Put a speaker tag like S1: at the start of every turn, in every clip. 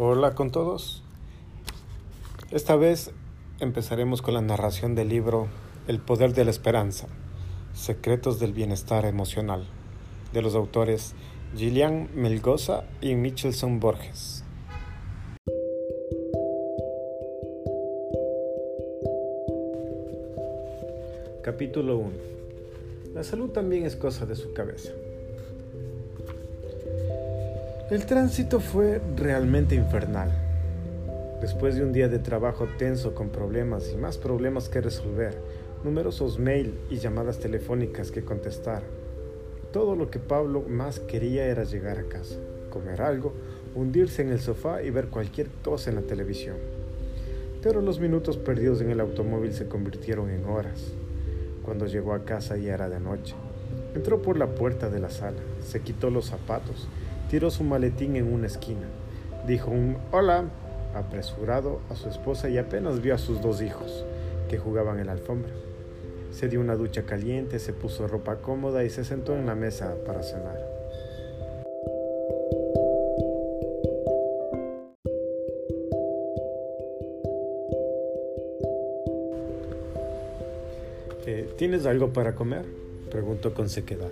S1: Hola con todos. Esta vez empezaremos con la narración del libro El poder de la esperanza, Secretos del bienestar emocional, de los autores Gillian Melgoza y Michelson Borges. Capítulo 1. La salud también es cosa de su cabeza. El tránsito fue realmente infernal. Después de un día de trabajo tenso con problemas y más problemas que resolver, numerosos mail y llamadas telefónicas que contestar, todo lo que Pablo más quería era llegar a casa, comer algo, hundirse en el sofá y ver cualquier cosa en la televisión. Pero los minutos perdidos en el automóvil se convirtieron en horas. Cuando llegó a casa ya era de noche. Entró por la puerta de la sala, se quitó los zapatos, tiró su maletín en una esquina. Dijo un hola apresurado a su esposa y apenas vio a sus dos hijos, que jugaban en la alfombra. Se dio una ducha caliente, se puso ropa cómoda y se sentó en la mesa para cenar. Eh, ¿Tienes algo para comer? preguntó con sequedad.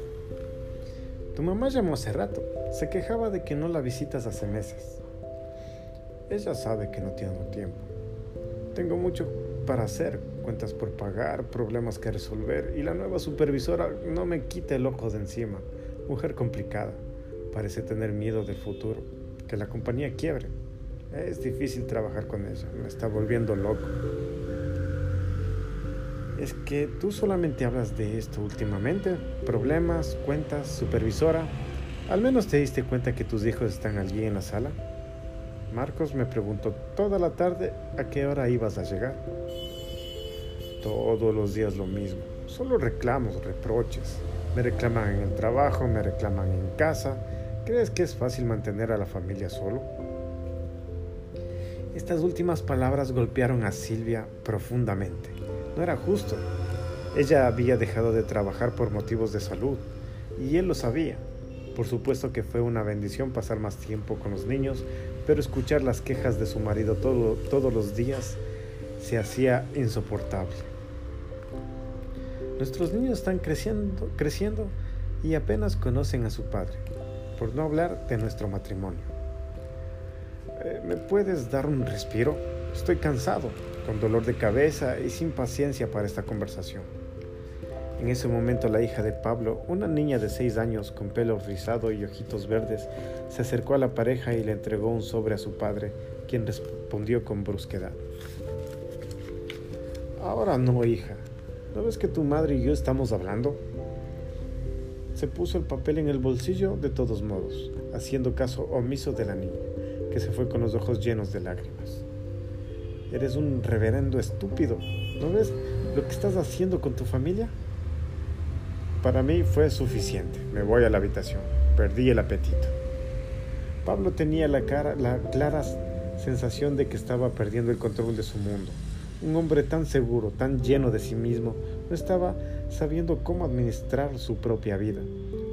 S1: Tu mamá llamó hace rato. Se quejaba de que no la visitas hace meses. Ella sabe que no tengo tiempo. Tengo mucho para hacer, cuentas por pagar, problemas que resolver y la nueva supervisora no me quita el ojo de encima. Mujer complicada. Parece tener miedo del futuro, que la compañía quiebre. Es difícil trabajar con ella, me está volviendo loco. Es que tú solamente hablas de esto últimamente. Problemas, cuentas, supervisora. ¿Al menos te diste cuenta que tus hijos están allí en la sala? Marcos me preguntó toda la tarde a qué hora ibas a llegar. Todos los días lo mismo. Solo reclamos, reproches. Me reclaman en el trabajo, me reclaman en casa. ¿Crees que es fácil mantener a la familia solo? Estas últimas palabras golpearon a Silvia profundamente. No era justo. Ella había dejado de trabajar por motivos de salud y él lo sabía. Por supuesto que fue una bendición pasar más tiempo con los niños, pero escuchar las quejas de su marido todos los días se hacía insoportable. Nuestros niños están creciendo, creciendo y apenas conocen a su padre, por no hablar de nuestro matrimonio. Eh, ¿Me puedes dar un respiro? Estoy cansado con dolor de cabeza y sin paciencia para esta conversación. En ese momento la hija de Pablo, una niña de seis años con pelo rizado y ojitos verdes, se acercó a la pareja y le entregó un sobre a su padre, quien respondió con brusquedad. Ahora no, hija. ¿No ves que tu madre y yo estamos hablando? Se puso el papel en el bolsillo de todos modos, haciendo caso omiso de la niña, que se fue con los ojos llenos de lágrimas. Eres un reverendo estúpido. ¿No ves lo que estás haciendo con tu familia? Para mí fue suficiente. Me voy a la habitación. Perdí el apetito. Pablo tenía la, cara, la clara sensación de que estaba perdiendo el control de su mundo. Un hombre tan seguro, tan lleno de sí mismo, no estaba sabiendo cómo administrar su propia vida.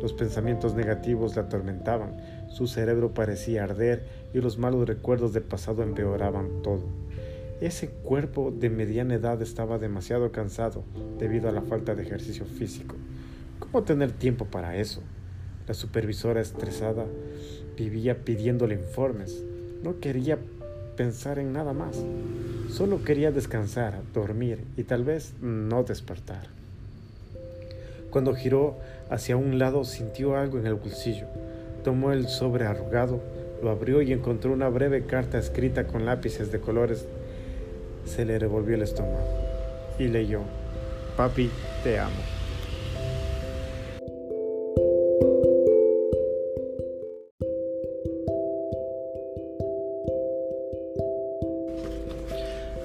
S1: Los pensamientos negativos le atormentaban, su cerebro parecía arder y los malos recuerdos del pasado empeoraban todo. Ese cuerpo de mediana edad estaba demasiado cansado debido a la falta de ejercicio físico. ¿Cómo tener tiempo para eso? La supervisora estresada vivía pidiéndole informes. No quería pensar en nada más. Solo quería descansar, dormir y tal vez no despertar. Cuando giró hacia un lado sintió algo en el bolsillo. Tomó el sobre arrugado, lo abrió y encontró una breve carta escrita con lápices de colores se le revolvió el estómago y leyó, Papi, te amo.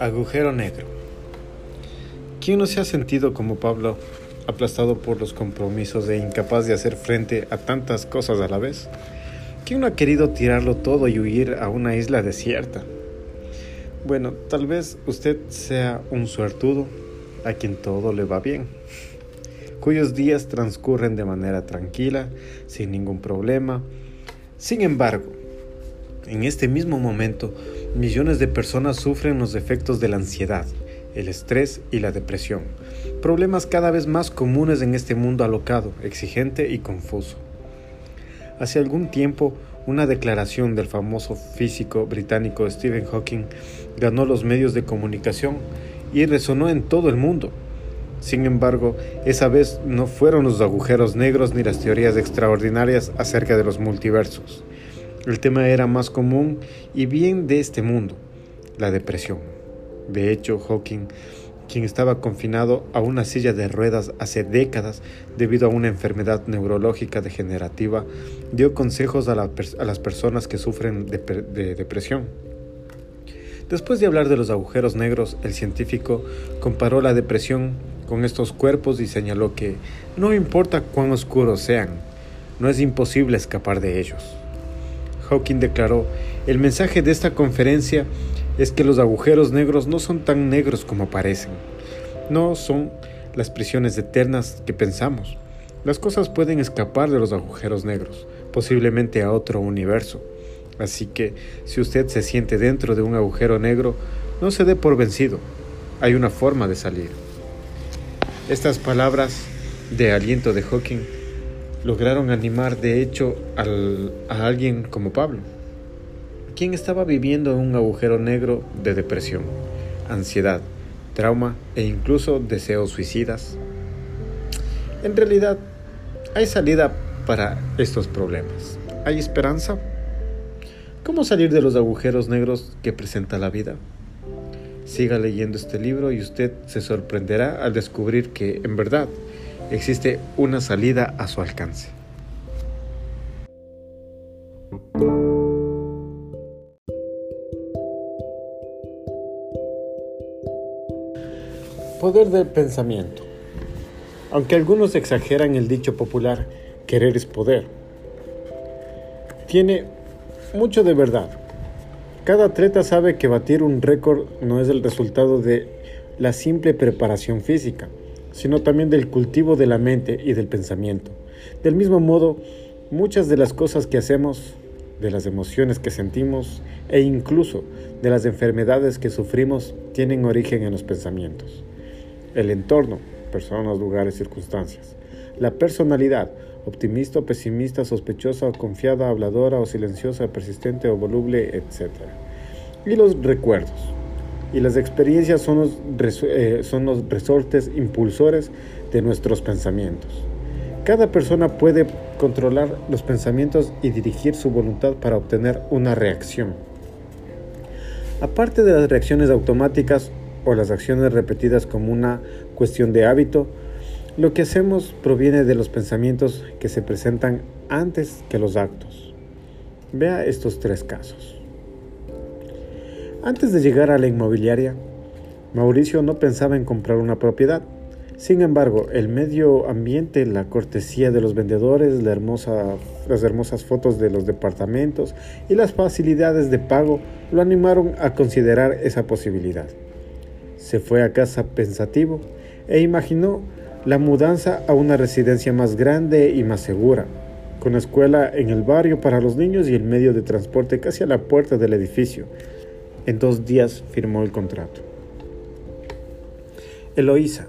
S1: Agujero negro. ¿Quién no se ha sentido como Pablo, aplastado por los compromisos e incapaz de hacer frente a tantas cosas a la vez? ¿Quién no ha querido tirarlo todo y huir a una isla desierta? Bueno, tal vez usted sea un suertudo a quien todo le va bien, cuyos días transcurren de manera tranquila, sin ningún problema. Sin embargo, En este mismo momento, millones de personas sufren los efectos de la ansiedad, el estrés y la depresión, problemas cada vez más comunes en este mundo alocado, exigente y confuso. Hace algún tiempo, una declaración del famoso físico británico Stephen Hawking ganó los medios de comunicación y resonó en todo el mundo. Sin embargo, esa vez no fueron los agujeros negros ni las teorías extraordinarias acerca de los multiversos. El tema era más común y bien de este mundo, la depresión. De hecho, Hawking, quien estaba confinado a una silla de ruedas hace décadas debido a una enfermedad neurológica degenerativa, dio consejos a, las personas que sufren de depresión. Después de hablar de los agujeros negros, el científico comparó la depresión con estos cuerpos y señaló que no importa cuán oscuros sean, no es imposible escapar de ellos. Hawking declaró, el mensaje de esta conferencia es que los agujeros negros no son tan negros como parecen. No son las prisiones eternas que pensamos. Las cosas pueden escapar de los agujeros negros, posiblemente a otro universo. Así que si usted se siente dentro de un agujero negro, no se dé por vencido. Hay una forma de salir. Estas palabras de aliento de Hawking lograron animar de hecho a alguien como Pablo, quien estaba viviendo en un agujero negro de depresión, ansiedad, trauma e incluso deseos suicidas. En realidad, hay salida para estos problemas. ¿Hay esperanza? ¿Cómo salir de los agujeros negros que presenta la vida? Siga leyendo este libro y usted se sorprenderá al descubrir que, en verdad, existe una salida a su alcance. Poder del pensamiento. Aunque algunos exageran el dicho popular, querer es poder, tiene mucho de verdad. Cada atleta sabe que batir un récord no es el resultado de la simple preparación física, sino también del cultivo de la mente y del pensamiento. Del mismo modo, muchas de las cosas que hacemos, de las emociones que sentimos e incluso de las enfermedades que sufrimos tienen origen en los pensamientos. El entorno, personas, lugares, circunstancias. La personalidad, optimista o pesimista, sospechosa o confiada, habladora o silenciosa, persistente o voluble, etc. Y los recuerdos. Y las experiencias son los, eh, resortes impulsores de nuestros pensamientos. Cada persona puede controlar los pensamientos y dirigir su voluntad para obtener una reacción. Aparte de las reacciones automáticas o las acciones repetidas como una cuestión de hábito, lo que hacemos proviene de los pensamientos que se presentan antes que los actos. Vea estos tres casos. Antes de llegar a la inmobiliaria, Mauricio no pensaba en comprar una propiedad. Sin embargo, el medio ambiente, la cortesía de los vendedores, las hermosas fotos de los departamentos y las facilidades de pago lo animaron a considerar esa posibilidad. Se fue a casa pensativo e imaginó la mudanza a una residencia más grande y más segura, con escuela en el barrio para los niños y el medio de transporte casi a la puerta del edificio. En dos días firmó el contrato. Eloísa.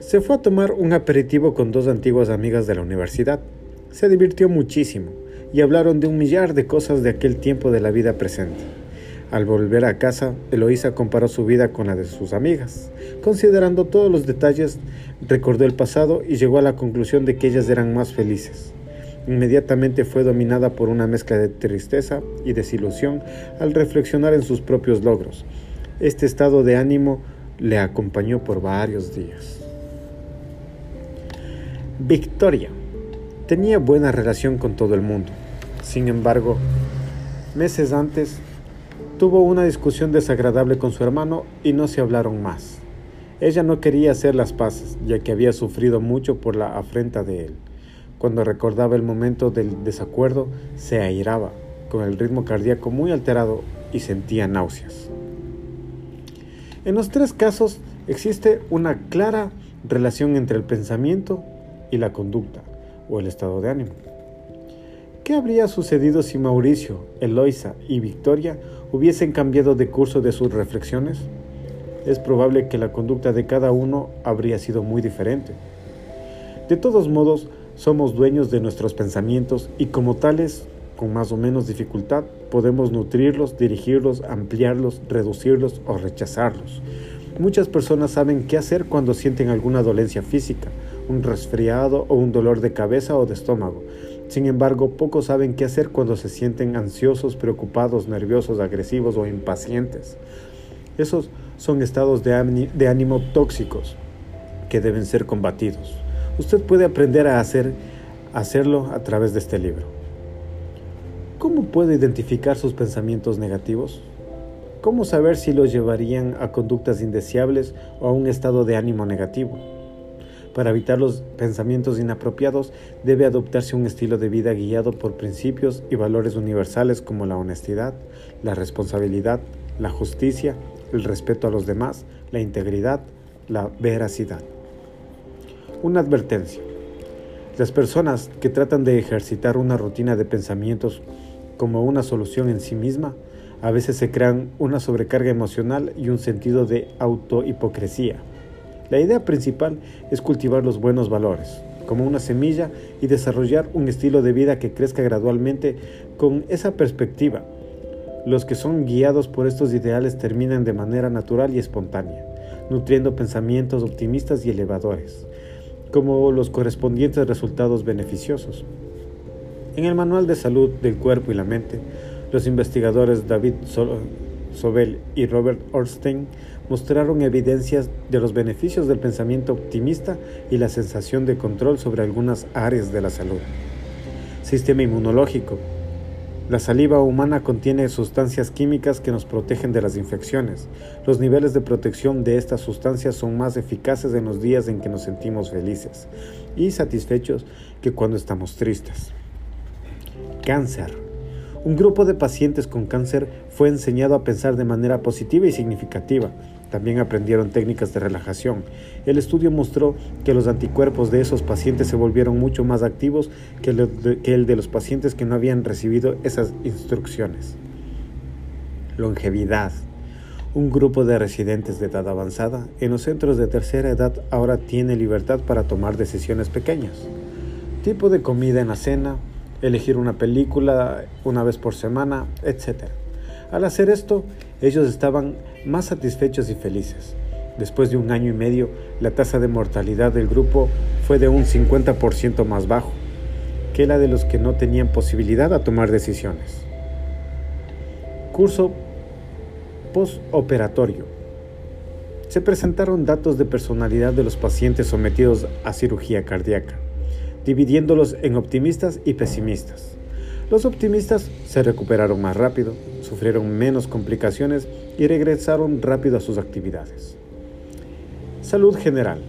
S1: Se fue a tomar un aperitivo con dos antiguas amigas de la universidad. Se divirtió muchísimo y hablaron de un millar de cosas de aquel tiempo de la vida presente. Al volver a casa, Eloísa comparó su vida con la de sus amigas. Considerando todos los detalles, recordó el pasado y llegó a la conclusión de que ellas eran más felices. Inmediatamente fue dominada por una mezcla de tristeza y desilusión al reflexionar en sus propios logros. Este estado de ánimo le acompañó por varios días. Victoria tenía buena relación con todo el mundo. Sin embargo, meses antes Tuvo una discusión desagradable con su hermano y no se hablaron más. Ella no quería hacer las paces, ya que había sufrido mucho por la afrenta de él. Cuando recordaba el momento del desacuerdo, se airaba, con el ritmo cardíaco muy alterado y sentía náuseas. En los tres casos existe una clara relación entre el pensamiento y la conducta o el estado de ánimo. ¿Qué habría sucedido si Mauricio, Eloisa y Victoria hubiesen cambiado de curso de sus reflexiones? Es probable que la conducta de cada uno habría sido muy diferente. De todos modos, somos dueños de nuestros pensamientos y como tales, con más o menos dificultad, podemos nutrirlos, dirigirlos, ampliarlos, reducirlos o rechazarlos. Muchas personas saben qué hacer cuando sienten alguna dolencia física, un resfriado o un dolor de cabeza o de estómago sin embargo, pocos saben qué hacer cuando se sienten ansiosos, preocupados, nerviosos, agresivos o impacientes. Esos son estados de ánimo tóxicos que deben ser combatidos. Usted puede aprender a hacer, hacerlo a través de este libro. ¿Cómo puede identificar sus pensamientos negativos? ¿Cómo saber si los llevarían a conductas indeseables o a un estado de ánimo negativo? Para evitar los pensamientos inapropiados debe adoptarse un estilo de vida guiado por principios y valores universales como la honestidad, la responsabilidad, la justicia, el respeto a los demás, la integridad, la veracidad. Una advertencia. Las personas que tratan de ejercitar una rutina de pensamientos como una solución en sí misma, a veces se crean una sobrecarga emocional y un sentido de autohipocresía. La idea principal es cultivar los buenos valores, como una semilla, y desarrollar un estilo de vida que crezca gradualmente con esa perspectiva. Los que son guiados por estos ideales terminan de manera natural y espontánea, nutriendo pensamientos optimistas y elevadores, como los correspondientes resultados beneficiosos. En el Manual de Salud del Cuerpo y la Mente, los investigadores David Sobel y Robert Orstein mostraron evidencias de los beneficios del pensamiento optimista y la sensación de control sobre algunas áreas de la salud. Sistema inmunológico. La saliva humana contiene sustancias químicas que nos protegen de las infecciones. Los niveles de protección de estas sustancias son más eficaces en los días en que nos sentimos felices y satisfechos que cuando estamos tristes. Cáncer. Un grupo de pacientes con cáncer fue enseñado a pensar de manera positiva y significativa. También aprendieron técnicas de relajación. El estudio mostró que los anticuerpos de esos pacientes se volvieron mucho más activos que el de los pacientes que no habían recibido esas instrucciones. Longevidad. Un grupo de residentes de edad avanzada en los centros de tercera edad ahora tiene libertad para tomar decisiones pequeñas. Tipo de comida en la cena, elegir una película una vez por semana, etc. Al hacer esto, ellos estaban más satisfechos y felices. Después de un año y medio, la tasa de mortalidad del grupo fue de un 50% más bajo que la de los que no tenían posibilidad a tomar decisiones. Curso postoperatorio. Se presentaron datos de personalidad de los pacientes sometidos a cirugía cardíaca dividiéndolos en optimistas y pesimistas. Los optimistas se recuperaron más rápido, sufrieron menos complicaciones y regresaron rápido a sus actividades. Salud general.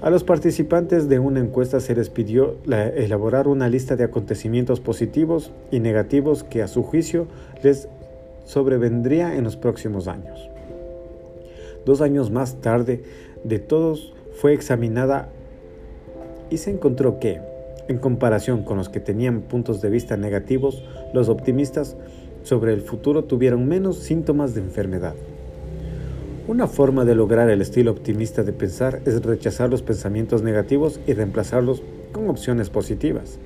S1: A los participantes de una encuesta se les pidió elaborar una lista de acontecimientos positivos y negativos que a su juicio les sobrevendría en los próximos años. Dos años más tarde, de todos fue examinada y se encontró que, en comparación con los que tenían puntos de vista negativos, los optimistas sobre el futuro tuvieron menos síntomas de enfermedad. Una forma de lograr el estilo optimista de pensar es rechazar los pensamientos negativos y reemplazarlos con opciones positivas.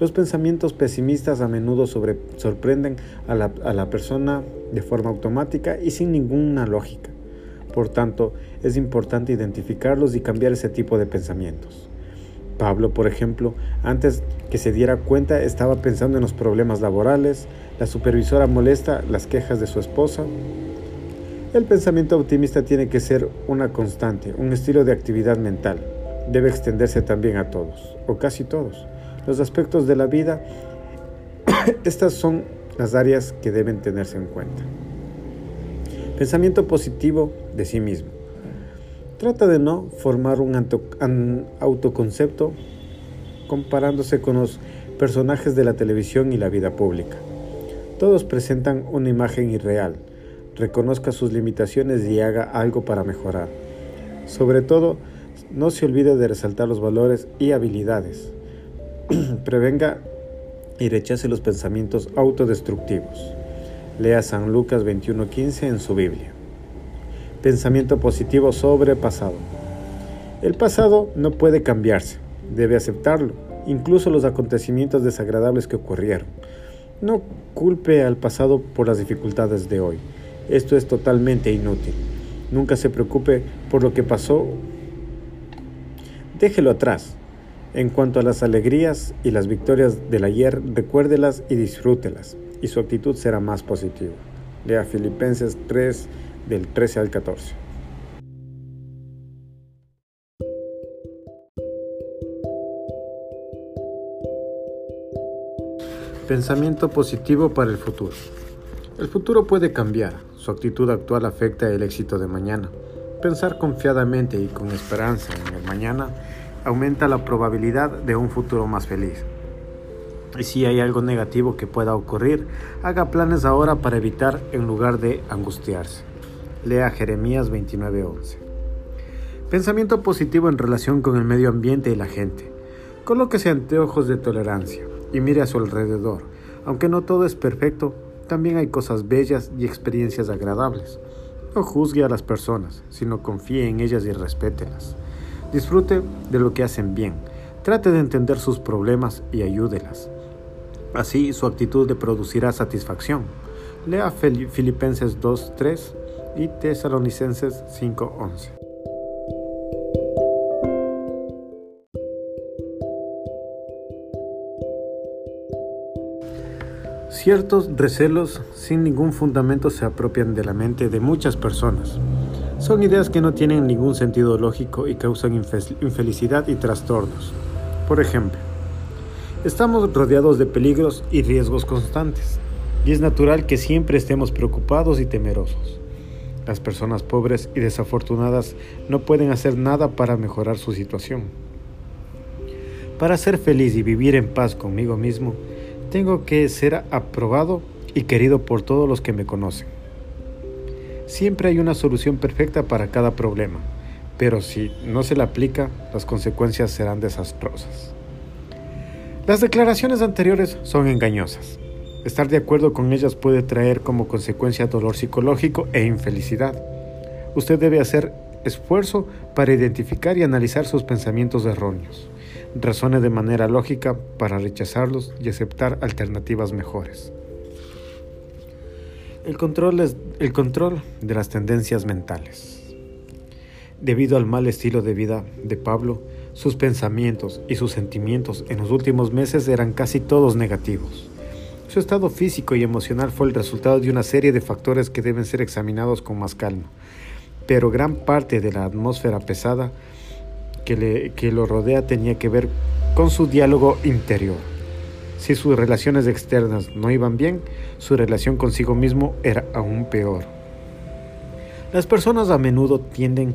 S1: Los pensamientos pesimistas a menudo sorprenden a la, persona de forma automática y sin ninguna lógica. Por tanto, es importante identificarlos y cambiar ese tipo de pensamientos. Pablo, por ejemplo, antes que se diera cuenta estaba pensando en los problemas laborales, la supervisora molesta las quejas de su esposa. El pensamiento optimista tiene que ser una constante, un estilo de actividad mental. Debe extenderse también a todos, o casi todos, los aspectos de la vida. Estas son las áreas que deben tenerse en cuenta. Pensamiento positivo de sí mismo. Trata de no formar un autoconcepto comparándose con los personajes de la televisión y la vida pública. Todos presentan una imagen irreal. Reconozca sus limitaciones y haga algo para mejorar. Sobre todo, no se olvide de resaltar los valores y habilidades. Prevenga y rechace los pensamientos autodestructivos. Lea San Lucas 21:15 en su Biblia. Pensamiento positivo sobre pasado. El pasado no puede cambiarse, debe aceptarlo, incluso los acontecimientos desagradables que ocurrieron. No culpe al pasado por las dificultades de hoy. Esto es totalmente inútil. Nunca se preocupe por lo que pasó. Déjelo atrás. En cuanto a las alegrías y las victorias del ayer, recuérdelas y disfrútelas, y su actitud será más positiva. Lea Filipenses 3 del 13 al 14. Pensamiento positivo para el futuro. El futuro puede cambiar, su actitud actual afecta el éxito de mañana. Pensar confiadamente y con esperanza en el mañana aumenta la probabilidad de un futuro más feliz. Y si hay algo negativo que pueda ocurrir, haga planes ahora para evitar en lugar de angustiarse. Lea Jeremías 29:11. Pensamiento positivo en relación con el medio ambiente y la gente. Colóquese anteojos de tolerancia y mire a su alrededor. Aunque no todo es perfecto, también hay cosas bellas y experiencias agradables. No juzgue a las personas, sino confíe en ellas y respételas. Disfrute de lo que hacen bien. Trate de entender sus problemas y ayúdelas. Así su actitud le producirá satisfacción. Lea Filipenses 2.3 y Tesalonicenses 5.11. Ciertos recelos sin ningún fundamento se apropian de la mente de muchas personas. Son ideas que no tienen ningún sentido lógico y causan infelicidad y trastornos. Por ejemplo, estamos rodeados de peligros y riesgos constantes, y es natural que siempre estemos preocupados y temerosos. Las personas pobres y desafortunadas no pueden hacer nada para mejorar su situación. Para ser feliz y vivir en paz conmigo mismo, tengo que ser aprobado y querido por todos los que me conocen. Siempre hay una solución perfecta para cada problema, pero si no se la aplica, las consecuencias serán desastrosas. Las declaraciones anteriores son engañosas. Estar de acuerdo con ellas puede traer como consecuencia dolor psicológico e infelicidad. Usted debe hacer esfuerzo para identificar y analizar sus pensamientos erróneos. Razone de manera lógica para rechazarlos y aceptar alternativas mejores. El control, es, el control de las tendencias mentales. Debido al mal estilo de vida de Pablo, sus pensamientos y sus sentimientos en los últimos meses eran casi todos negativos. Su estado físico y emocional fue el resultado de una serie de factores que deben ser examinados con más calma, pero gran parte de la atmósfera pesada que, le, lo rodea tenía que ver con su diálogo interior. Si sus relaciones externas no iban bien, su relación consigo mismo era aún peor. Las personas a menudo tienden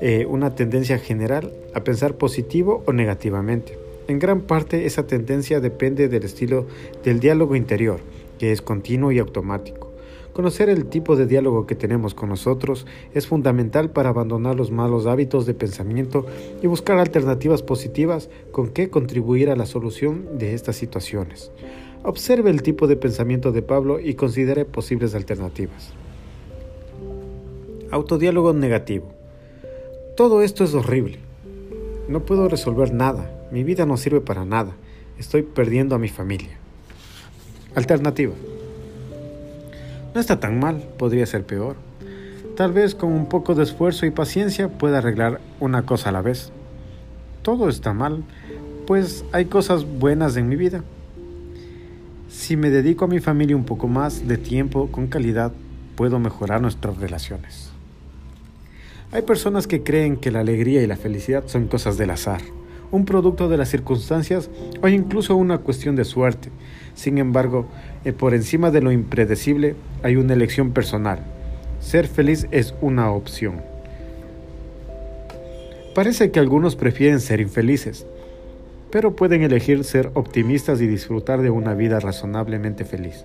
S1: eh, una tendencia general a pensar positivo o negativamente. En gran parte esa tendencia depende del estilo del diálogo interior, que es continuo y automático. Conocer el tipo de diálogo que tenemos con nosotros es fundamental para abandonar los malos hábitos de pensamiento y buscar alternativas positivas con que contribuir a la solución de estas situaciones. Observe el tipo de pensamiento de Pablo y considere posibles alternativas. Autodiálogo negativo. Todo esto es horrible. No puedo resolver nada. Mi vida no sirve para nada. Estoy perdiendo a mi familia. Alternativa. No está tan mal, podría ser peor. Tal vez con un poco de esfuerzo y paciencia pueda arreglar una cosa a la vez. Todo está mal, pues hay cosas buenas en mi vida. Si me dedico a mi familia un poco más de tiempo con calidad, puedo mejorar nuestras relaciones. Hay personas que creen que la alegría y la felicidad son cosas del azar, un producto de las circunstancias o incluso una cuestión de suerte. Sin embargo, eh, por encima de lo impredecible hay una elección personal. Ser feliz es una opción. Parece que algunos prefieren ser infelices, pero pueden elegir ser optimistas y disfrutar de una vida razonablemente feliz.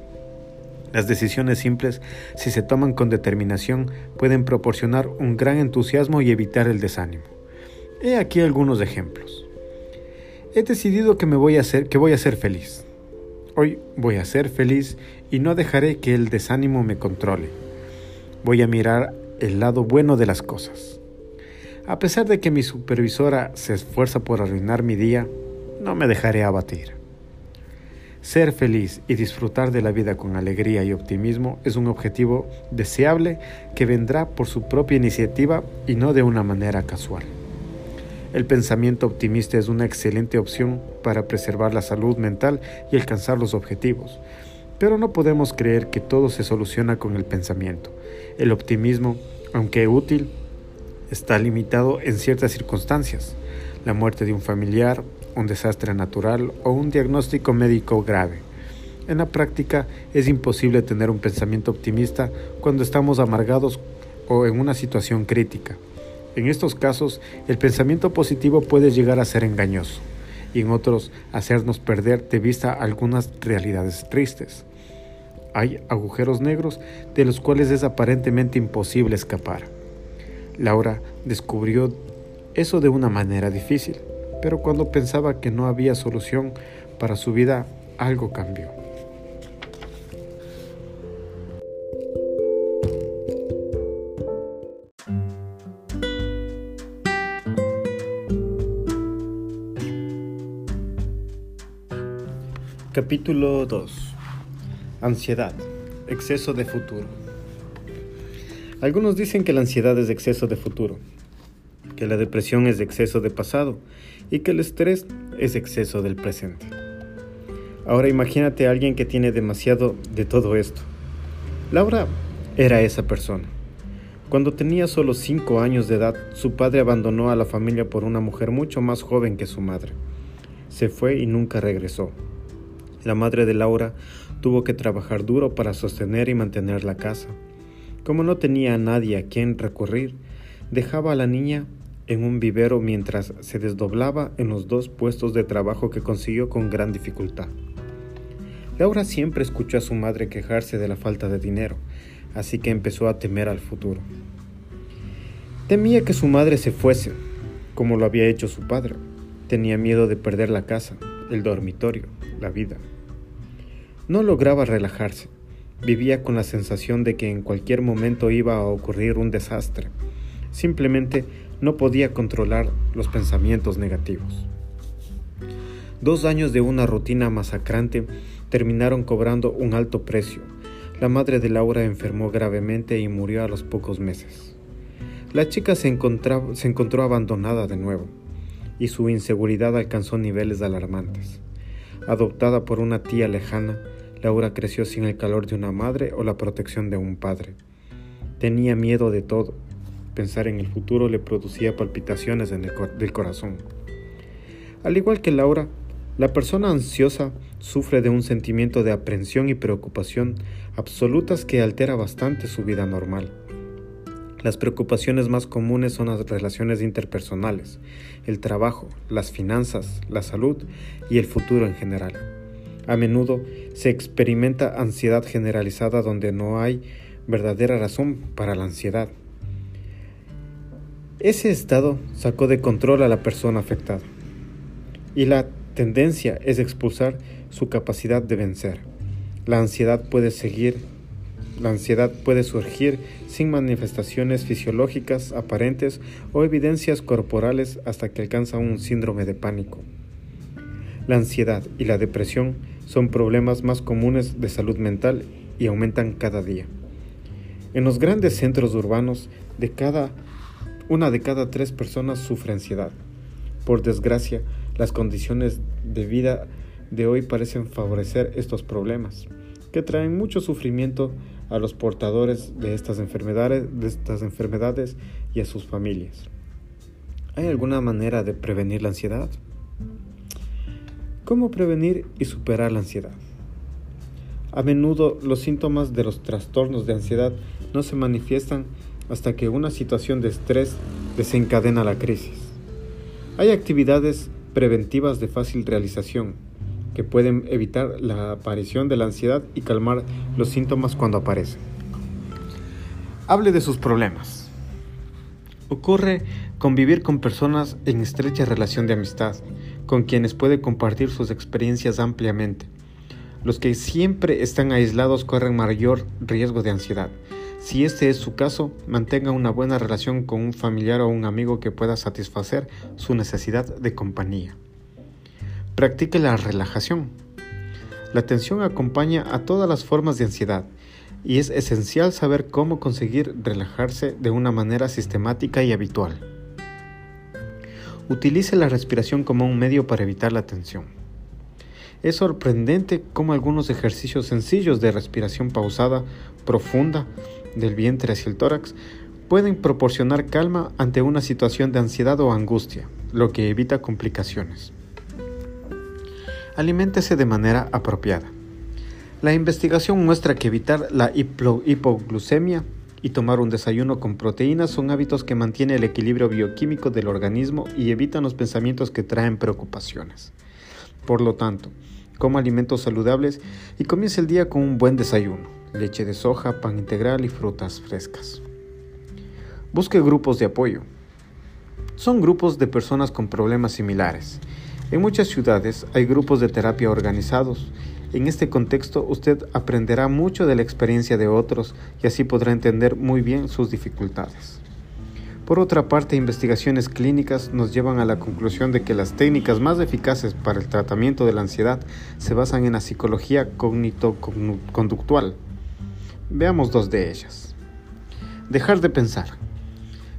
S1: Las decisiones simples, si se toman con determinación, pueden proporcionar un gran entusiasmo y evitar el desánimo. He aquí algunos ejemplos. He decidido que me voy a hacer que voy a ser feliz. Hoy voy a ser feliz y no dejaré que el desánimo me controle. Voy a mirar el lado bueno de las cosas. A pesar de que mi supervisora se esfuerza por arruinar mi día, no me dejaré abatir. Ser feliz y disfrutar de la vida con alegría y optimismo es un objetivo deseable que vendrá por su propia iniciativa y no de una manera casual. El pensamiento optimista es una excelente opción para preservar la salud mental y alcanzar los objetivos, pero no podemos creer que todo se soluciona con el pensamiento. El optimismo, aunque útil, está limitado en ciertas circunstancias. La muerte de un familiar, un desastre natural o un diagnóstico médico grave. En la práctica es imposible tener un pensamiento optimista cuando estamos amargados o en una situación crítica. En estos casos, el pensamiento positivo puede llegar a ser engañoso y en otros hacernos perder de vista algunas realidades tristes. Hay agujeros negros de los cuales es aparentemente imposible escapar. Laura descubrió eso de una manera difícil pero cuando pensaba que no había solución para su vida, algo cambió. Capítulo 2. Ansiedad. Exceso de futuro. Algunos dicen que la ansiedad es exceso de futuro, que la depresión es exceso de pasado y que el estrés es exceso del presente. Ahora imagínate a alguien que tiene demasiado de todo esto. Laura era esa persona. Cuando tenía solo 5 años de edad, su padre abandonó a la familia por una mujer mucho más joven que su madre. Se fue y nunca regresó. La madre de Laura tuvo que trabajar duro para sostener y mantener la casa. Como no tenía a nadie a quien recurrir, dejaba a la niña en un vivero mientras se desdoblaba en los dos puestos de trabajo que consiguió con gran dificultad. Laura siempre escuchó a su madre quejarse de la falta de dinero, así que empezó a temer al futuro. Temía que su madre se fuese, como lo había hecho su padre. Tenía miedo de perder la casa, el dormitorio, la vida. No lograba relajarse. Vivía con la sensación de que en cualquier momento iba a ocurrir un desastre. Simplemente no podía controlar los pensamientos negativos. Dos años de una rutina masacrante terminaron cobrando un alto precio. La madre de Laura enfermó gravemente y murió a los pocos meses. La chica se, encontró abandonada de nuevo y su inseguridad alcanzó niveles alarmantes. Adoptada por una tía lejana, Laura creció sin el calor de una madre o la protección de un padre. Tenía miedo de todo, Pensar en el futuro le producía palpitaciones en el del corazón. Al igual que Laura, la persona ansiosa sufre de un sentimiento de aprensión y preocupación absolutas que altera bastante su vida normal. Las preocupaciones más comunes son las relaciones interpersonales, el trabajo, las finanzas, la salud y el futuro en general. A menudo se experimenta ansiedad generalizada donde no hay verdadera razón para la ansiedad. Ese estado sacó de control a la persona afectada y la tendencia es expulsar su capacidad de vencer. La ansiedad puede seguir, la ansiedad puede surgir sin manifestaciones fisiológicas aparentes o evidencias corporales hasta que alcanza un síndrome de pánico. La ansiedad y la depresión son problemas más comunes de salud mental y aumentan cada día. En los grandes centros urbanos de cada una de cada tres personas sufre ansiedad. Por desgracia, las condiciones de vida de hoy parecen favorecer estos problemas, que traen mucho sufrimiento a los portadores de estas enfermedades, de estas enfermedades y a sus familias. ¿Hay alguna manera de prevenir la ansiedad? ¿Cómo prevenir y superar la ansiedad? A menudo los síntomas de los trastornos de ansiedad no se manifiestan hasta que una situación de estrés desencadena la crisis. Hay actividades preventivas de fácil realización que pueden evitar la aparición de la ansiedad y calmar los síntomas cuando aparecen. Hable de sus problemas. Ocurre convivir con personas en estrecha relación de amistad, con quienes puede compartir sus experiencias ampliamente. Los que siempre están aislados corren mayor riesgo de ansiedad. Si este es su caso, mantenga una buena relación con un familiar o un amigo que pueda satisfacer su necesidad de compañía. Practique la relajación. La atención acompaña a todas las formas de ansiedad y es esencial saber cómo conseguir relajarse de una manera sistemática y habitual. Utilice la respiración como un medio para evitar la tensión. Es sorprendente cómo algunos ejercicios sencillos de respiración pausada, profunda, del vientre hacia el tórax, pueden proporcionar calma ante una situación de ansiedad o angustia, lo que evita complicaciones. Aliméntese de manera apropiada. La investigación muestra que evitar la hipoglucemia y tomar un desayuno con proteínas son hábitos que mantienen el equilibrio bioquímico del organismo y evitan los pensamientos que traen preocupaciones. Por lo tanto, coma alimentos saludables y comience el día con un buen desayuno, leche de soja, pan integral y frutas frescas. Busque grupos de apoyo. Son grupos de personas con problemas similares. En muchas ciudades hay grupos de terapia organizados en este contexto usted aprenderá mucho de la experiencia de otros y así podrá entender muy bien sus dificultades. Por otra parte, investigaciones clínicas nos llevan a la conclusión de que las técnicas más eficaces para el tratamiento de la ansiedad se basan en la psicología cognito-conductual. Veamos dos de ellas. Dejar de pensar.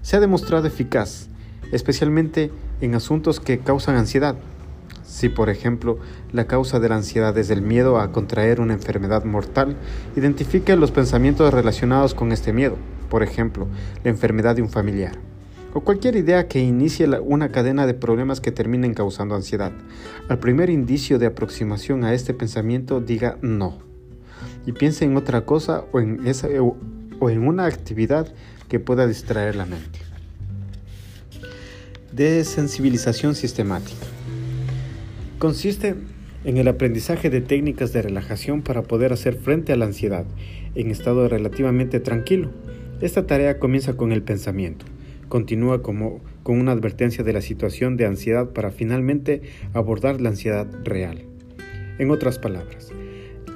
S1: Se ha demostrado eficaz, especialmente en asuntos que causan ansiedad, si, por ejemplo, la causa de la ansiedad es el miedo a contraer una enfermedad mortal, identifique los pensamientos relacionados con este miedo, por ejemplo, la enfermedad de un familiar, o cualquier idea que inicie una cadena de problemas que terminen causando ansiedad. Al primer indicio de aproximación a este pensamiento, diga no, y piense en otra cosa o en, una actividad que pueda distraer la mente. Desensibilización sistemática. Consiste en el aprendizaje de técnicas de relajación para poder hacer frente a la ansiedad en estado relativamente tranquilo. Esta tarea comienza con el pensamiento, continúa como, con una advertencia de la situación de ansiedad para finalmente abordar la ansiedad real. En otras palabras,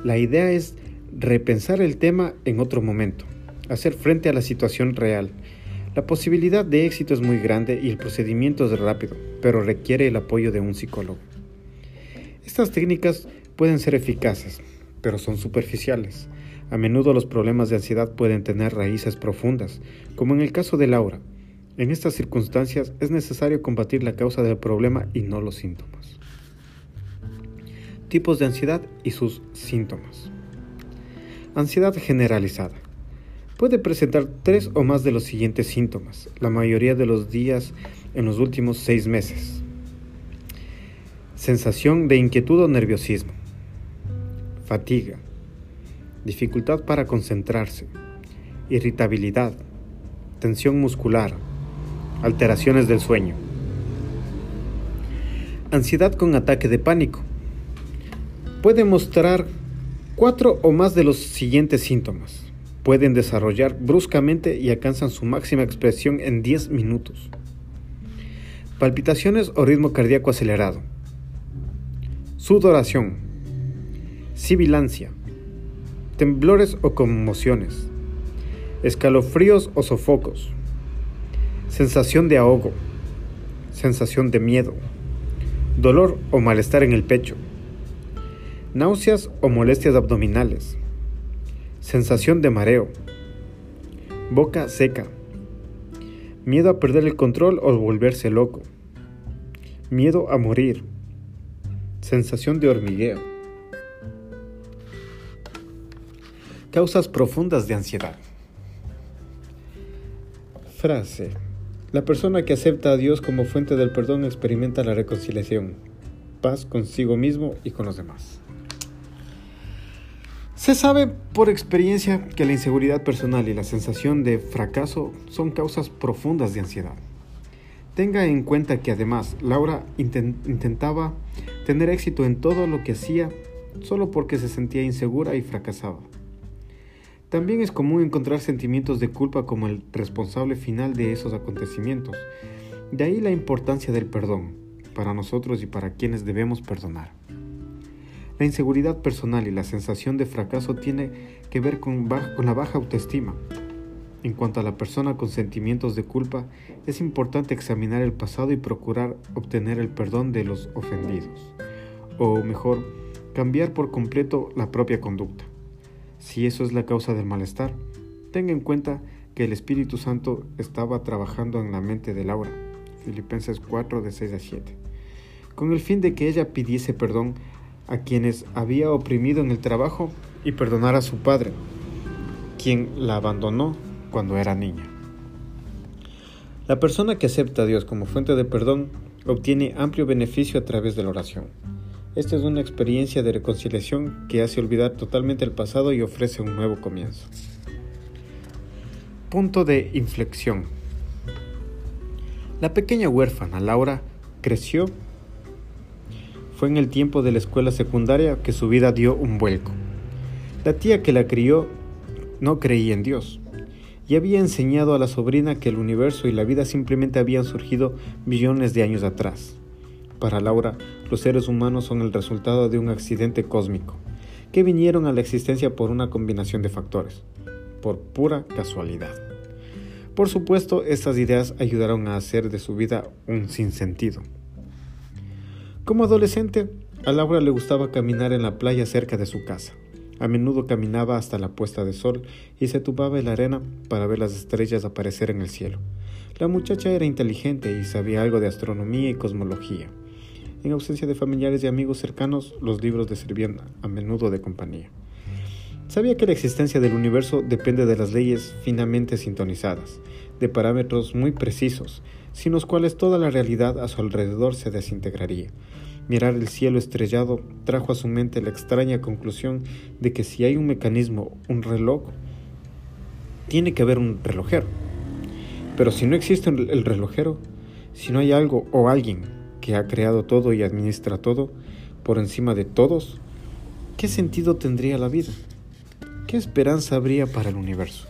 S1: la idea es repensar el tema en otro momento, hacer frente a la situación real. La posibilidad de éxito es muy grande y el procedimiento es rápido, pero requiere el apoyo de un psicólogo. Estas técnicas pueden ser eficaces, pero son superficiales. A menudo los problemas de ansiedad pueden tener raíces profundas, como en el caso de Laura. En estas circunstancias es necesario combatir la causa del problema y no los síntomas. Tipos de ansiedad y sus síntomas. Ansiedad generalizada. Puede presentar tres o más de los siguientes síntomas, la mayoría de los días en los últimos seis meses. Sensación de inquietud o nerviosismo. Fatiga. Dificultad para concentrarse. Irritabilidad. Tensión muscular. Alteraciones del sueño. Ansiedad con ataque de pánico. Puede mostrar cuatro o más de los siguientes síntomas. Pueden desarrollar bruscamente y alcanzan su máxima expresión en 10 minutos. Palpitaciones o ritmo cardíaco acelerado sudoración, sibilancia, temblores o conmociones, escalofríos o sofocos, sensación de ahogo, sensación de miedo, dolor o malestar en el pecho, náuseas o molestias abdominales, sensación de mareo, boca seca, miedo a perder el control o volverse loco, miedo a morir, Sensación de hormigueo. Causas profundas de ansiedad. Frase. La persona que acepta a Dios como fuente del perdón experimenta la reconciliación, paz consigo mismo y con los demás. Se sabe por experiencia que la inseguridad personal y la sensación de fracaso son causas profundas de ansiedad. Tenga en cuenta que además Laura intentaba tener éxito en todo lo que hacía solo porque se sentía insegura y fracasaba. También es común encontrar sentimientos de culpa como el responsable final de esos acontecimientos. De ahí la importancia del perdón, para nosotros y para quienes debemos perdonar. La inseguridad personal y la sensación de fracaso tiene que ver con, con la baja autoestima. En cuanto a la persona con sentimientos de culpa, es importante examinar el pasado y procurar obtener el perdón de los ofendidos. O mejor, cambiar por completo la propia conducta. Si eso es la causa del malestar, tenga en cuenta que el Espíritu Santo estaba trabajando en la mente de Laura. Filipenses 4 de 6 a 7. Con el fin de que ella pidiese perdón a quienes había oprimido en el trabajo y perdonar a su padre, quien la abandonó cuando era niña. La persona que acepta a Dios como fuente de perdón obtiene amplio beneficio a través de la oración. Esta es una experiencia de reconciliación que hace olvidar totalmente el pasado y ofrece un nuevo comienzo. Punto de inflexión. La pequeña huérfana Laura creció fue en el tiempo de la escuela secundaria que su vida dio un vuelco. La tía que la crió no creía en Dios y había enseñado a la sobrina que el universo y la vida simplemente habían surgido millones de años atrás. Para Laura, los seres humanos son el resultado de un accidente cósmico, que vinieron a la existencia por una combinación de factores, por pura casualidad. Por supuesto, estas ideas ayudaron a hacer de su vida un sinsentido. Como adolescente, a Laura le gustaba caminar en la playa cerca de su casa. A menudo caminaba hasta la puesta de sol y se tumbaba en la arena para ver las estrellas aparecer en el cielo. La muchacha era inteligente y sabía algo de astronomía y cosmología. En ausencia de familiares y amigos cercanos, los libros le servían a menudo de compañía. Sabía que la existencia del universo depende de las leyes finamente sintonizadas, de parámetros muy precisos, sin los cuales toda la realidad a su alrededor se desintegraría. Mirar el cielo estrellado trajo a su mente la extraña conclusión de que si hay un mecanismo, un reloj, tiene que haber un relojero. Pero si no existe el relojero, si no hay algo o alguien que ha creado todo y administra todo por encima de todos, ¿qué sentido tendría la vida? ¿Qué esperanza habría para el universo?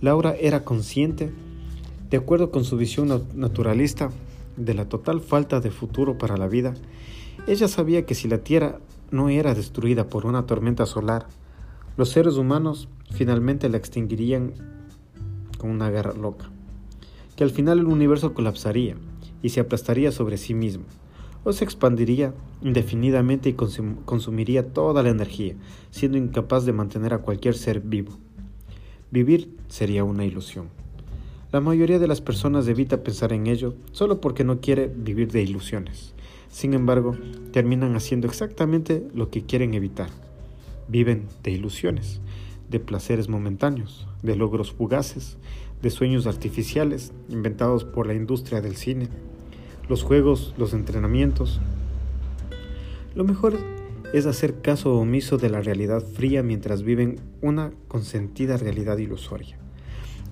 S1: Laura era consciente de acuerdo con su visión naturalista de la total falta de futuro para la vida, ella sabía que si la Tierra no era destruida por una tormenta solar, los seres humanos finalmente la extinguirían con una guerra loca, que al final el universo colapsaría y se aplastaría sobre sí mismo, o se expandiría indefinidamente y consumiría toda la energía, siendo incapaz de mantener a cualquier ser vivo. Vivir sería una ilusión. La mayoría de las personas evita pensar en ello solo porque no quiere vivir de ilusiones. Sin embargo, terminan haciendo exactamente lo que quieren evitar. Viven de ilusiones, de placeres momentáneos, de logros fugaces, de sueños artificiales inventados por la industria del cine, los juegos, los entrenamientos. Lo mejor es hacer caso omiso de la realidad fría mientras viven una consentida realidad ilusoria.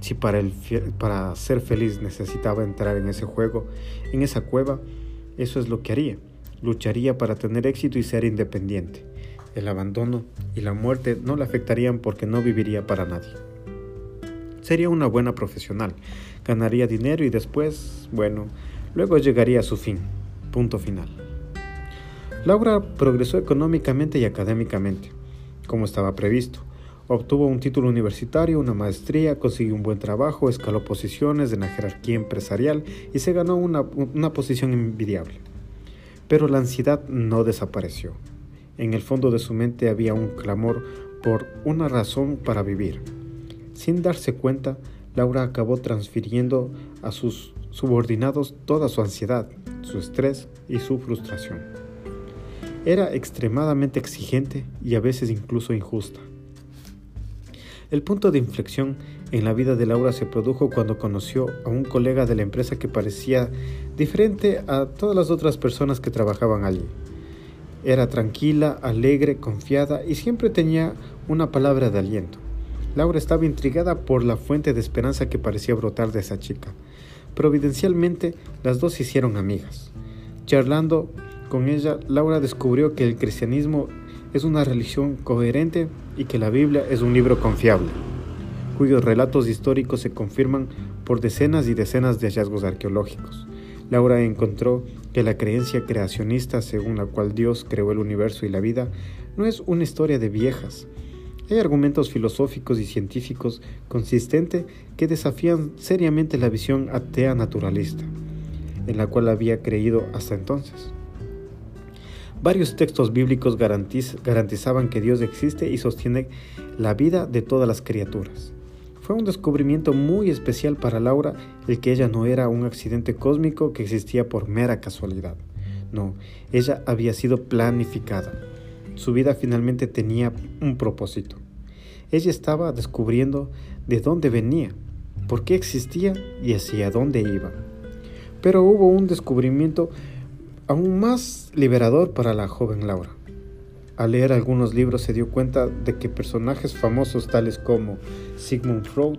S1: Si para, ser feliz necesitaba entrar en ese juego, en esa cueva, eso es lo que haría. Lucharía para tener éxito y ser independiente. El abandono y la muerte no le afectarían porque no viviría para nadie. Sería una buena profesional, ganaría dinero y después, bueno, luego llegaría a su fin. Punto final. Laura progresó económicamente y académicamente, como estaba previsto. Obtuvo un título universitario, una maestría, consiguió un buen trabajo, escaló posiciones en la jerarquía empresarial y se ganó una, una posición envidiable. Pero la ansiedad no desapareció. En el fondo de su mente había un clamor por una razón para vivir. Sin darse cuenta, Laura acabó transfiriendo a sus subordinados toda su ansiedad, su estrés y su frustración. Era extremadamente exigente y a veces incluso injusta. El punto de inflexión en la vida de Laura se produjo cuando conoció a un colega de la empresa que parecía diferente a todas las otras personas que trabajaban allí. Era tranquila, alegre, confiada y siempre tenía una palabra de aliento. Laura estaba intrigada por la fuente de esperanza que parecía brotar de esa chica. Providencialmente, las dos se hicieron amigas. Charlando con ella, Laura descubrió que el cristianismo es una religión coherente y que la Biblia es un libro confiable, cuyos relatos históricos se confirman por decenas y decenas de hallazgos arqueológicos. Laura encontró que la creencia creacionista según la cual Dios creó el universo y la vida no es una historia de viejas. Hay argumentos filosóficos y científicos consistentes que desafían seriamente la visión atea naturalista, en la cual había creído hasta entonces. Varios textos bíblicos garantizaban que Dios existe y sostiene la vida de todas las criaturas. Fue un descubrimiento muy especial para Laura el que ella no era un accidente cósmico que existía por mera casualidad. No, ella había sido planificada. Su vida finalmente tenía un propósito. Ella estaba descubriendo de dónde venía, por qué existía y hacia dónde iba. Pero hubo un descubrimiento aún más liberador para la joven Laura. Al leer algunos libros se dio cuenta de que personajes famosos tales como Sigmund Freud,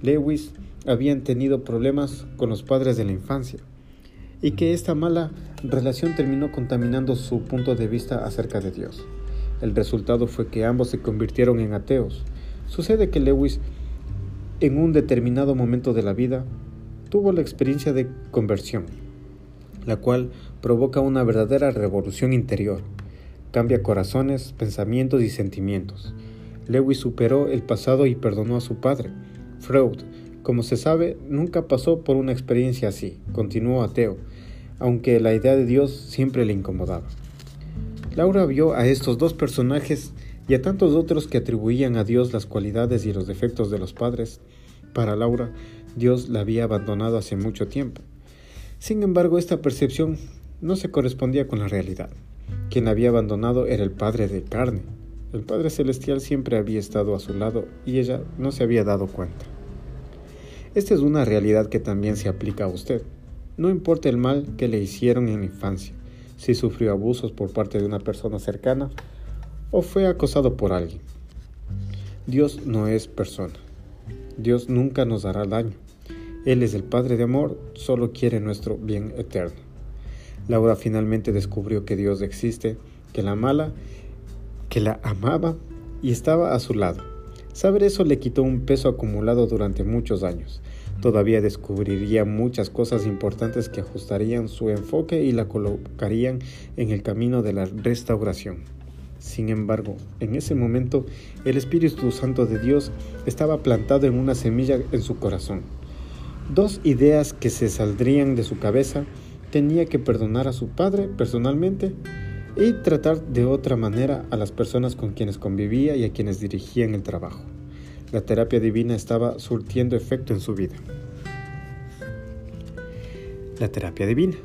S1: Lewis, habían tenido problemas con los padres de la infancia y que esta mala relación terminó contaminando su punto de vista acerca de Dios. El resultado fue que ambos se convirtieron en ateos. Sucede que Lewis, en un determinado momento de la vida, tuvo la experiencia de conversión, la cual provoca una verdadera revolución interior cambia corazones, pensamientos y sentimientos. Lewis superó el pasado y perdonó a su padre. Freud, como se sabe, nunca pasó por una experiencia así, continuó ateo, aunque la idea de Dios siempre le incomodaba. Laura vio a estos dos personajes y a tantos otros que atribuían a Dios las cualidades y los defectos de los padres. Para Laura, Dios la había abandonado hace mucho tiempo. Sin embargo, esta percepción no se correspondía con la realidad. Quien había abandonado era el Padre de carne. El Padre Celestial siempre había estado a su lado y ella no se había dado cuenta. Esta es una realidad que también se aplica a usted. No importa el mal que le hicieron en la infancia, si sufrió abusos por parte de una persona cercana o fue acosado por alguien. Dios no es persona. Dios nunca nos dará daño. Él es el Padre de amor, solo quiere nuestro bien eterno. Laura finalmente descubrió que Dios existe, que la mala, que la amaba y estaba a su lado. Saber eso le quitó un peso acumulado durante muchos años. Todavía descubriría muchas cosas importantes que ajustarían su enfoque y la colocarían en el camino de la restauración. Sin embargo, en ese momento, el Espíritu Santo de Dios estaba plantado en una semilla en su corazón. Dos ideas que se saldrían de su cabeza tenía que perdonar a su padre personalmente y tratar de otra manera a las personas con quienes convivía y a quienes dirigían el trabajo. La terapia divina estaba surtiendo efecto en su vida. La terapia divina.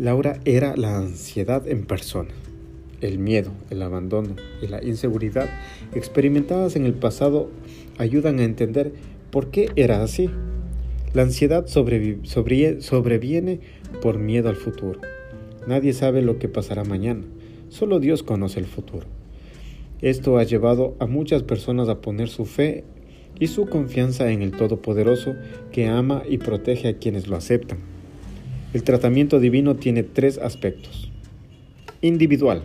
S1: Laura era la ansiedad en persona. El miedo, el abandono y la inseguridad experimentadas en el pasado ayudan a entender por qué era así la ansiedad sobreviene por miedo al futuro. Nadie sabe lo que pasará mañana, solo Dios conoce el futuro. Esto ha llevado a muchas personas a poner su fe y su confianza en el Todopoderoso que ama y protege a quienes lo aceptan. El tratamiento divino tiene tres aspectos. Individual.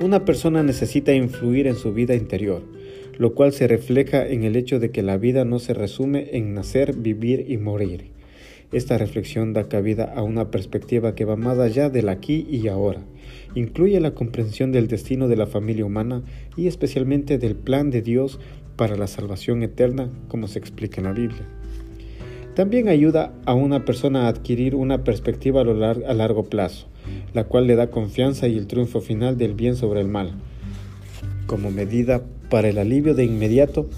S1: Una persona necesita influir en su vida interior lo cual se refleja en el hecho de que la vida no se resume en nacer, vivir y morir. Esta reflexión da cabida a una perspectiva que va más allá del aquí y ahora. Incluye la comprensión del destino de la familia humana y especialmente del plan de Dios para la salvación eterna, como se explica en la Biblia. También ayuda a una persona a adquirir una perspectiva a, largo plazo, la cual le da confianza y el triunfo final del bien sobre el mal. Como medida para el alivio de inmediato,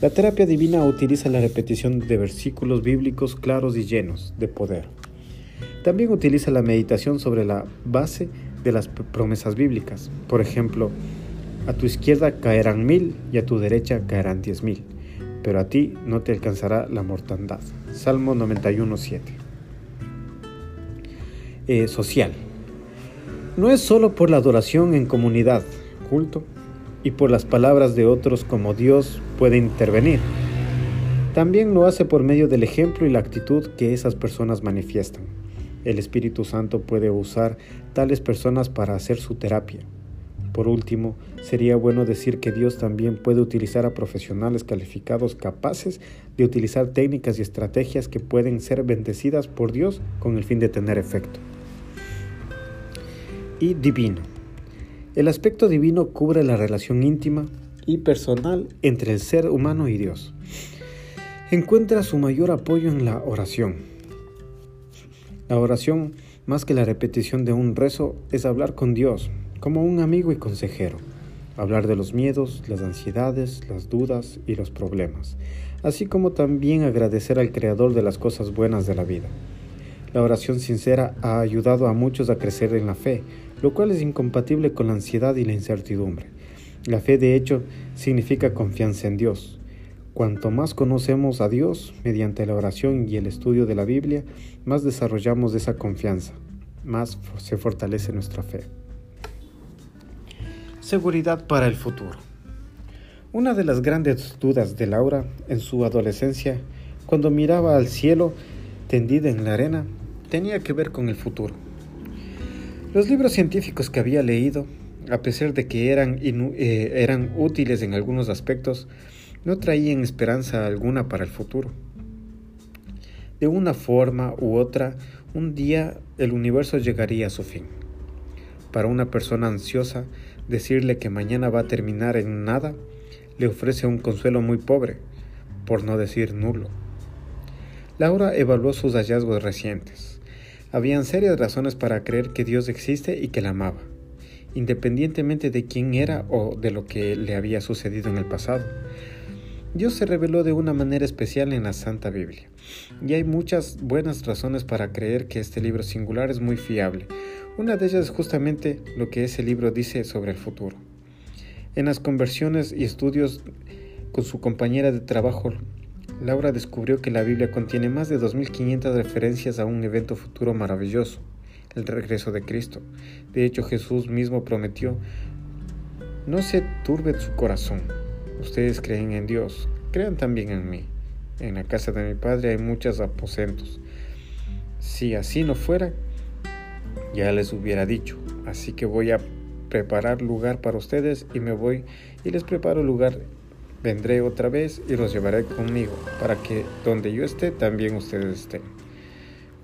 S1: la terapia divina utiliza la repetición de versículos bíblicos claros y llenos de poder. También utiliza la meditación sobre la base de las promesas bíblicas. Por ejemplo, a tu izquierda caerán mil y a tu derecha caerán diez mil, pero a ti no te alcanzará la mortandad. Salmo 91.7. Eh, social. No es solo por la adoración en comunidad, culto, y por las palabras de otros como Dios puede intervenir. También lo hace por medio del ejemplo y la actitud que esas personas manifiestan. El Espíritu Santo puede usar tales personas para hacer su terapia. Por último, sería bueno decir que Dios también puede utilizar a profesionales calificados capaces de utilizar técnicas y estrategias que pueden ser bendecidas por Dios con el fin de tener efecto. Y divino. El aspecto divino cubre la relación íntima y personal entre el ser humano y Dios. Encuentra su mayor apoyo en la oración. La oración, más que la repetición de un rezo, es hablar con Dios, como un amigo y consejero, hablar de los miedos, las ansiedades, las dudas y los problemas, así como también agradecer al Creador de las cosas buenas de la vida. La oración sincera ha ayudado a muchos a crecer en la fe, lo cual es incompatible con la ansiedad y la incertidumbre. La fe, de hecho, significa confianza en Dios. Cuanto más conocemos a Dios mediante la oración y el estudio de la Biblia, más desarrollamos esa confianza, más se fortalece nuestra fe. Seguridad para el futuro. Una de las grandes dudas de Laura en su adolescencia, cuando miraba al cielo tendida en la arena, tenía que ver con el futuro. Los libros científicos que había leído, a pesar de que eran, eh, eran útiles en algunos aspectos, no traían esperanza alguna para el futuro. De una forma u otra, un día el universo llegaría a su fin. Para una persona ansiosa, decirle que mañana va a terminar en nada le ofrece un consuelo muy pobre, por no decir nulo. Laura evaluó sus hallazgos recientes. Habían serias razones para creer que Dios existe y que la amaba, independientemente de quién era o de lo que le había sucedido en el pasado. Dios se reveló de una manera especial en la Santa Biblia, y hay muchas buenas razones para creer que este libro singular es muy fiable, una de ellas es justamente lo que ese libro dice sobre el futuro. En las conversiones y estudios con su compañera de trabajo, Laura descubrió que la Biblia contiene más de 2.500 referencias a un evento futuro maravilloso, el regreso de Cristo. De hecho, Jesús mismo prometió, no se turbe su corazón. Ustedes creen en Dios, crean también en mí. En la casa de mi Padre hay muchos aposentos. Si así no fuera, ya les hubiera dicho. Así que voy a preparar lugar para ustedes y me voy y les preparo lugar. Vendré otra vez y los llevaré conmigo para que donde yo esté también ustedes estén.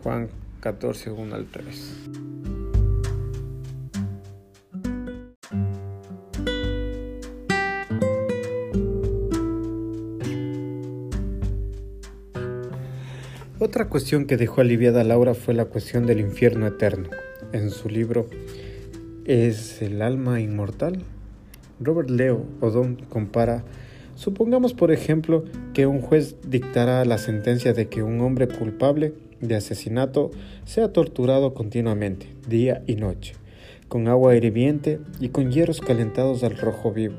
S1: Juan 14, 1 al 3. Otra cuestión que dejó aliviada Laura fue la cuestión del infierno eterno en su libro ¿Es el alma inmortal? Robert Leo Odom compara, supongamos por ejemplo que un juez dictará la sentencia de que un hombre culpable de asesinato sea torturado continuamente, día y noche, con agua hirviente y con hierros calentados al rojo vivo,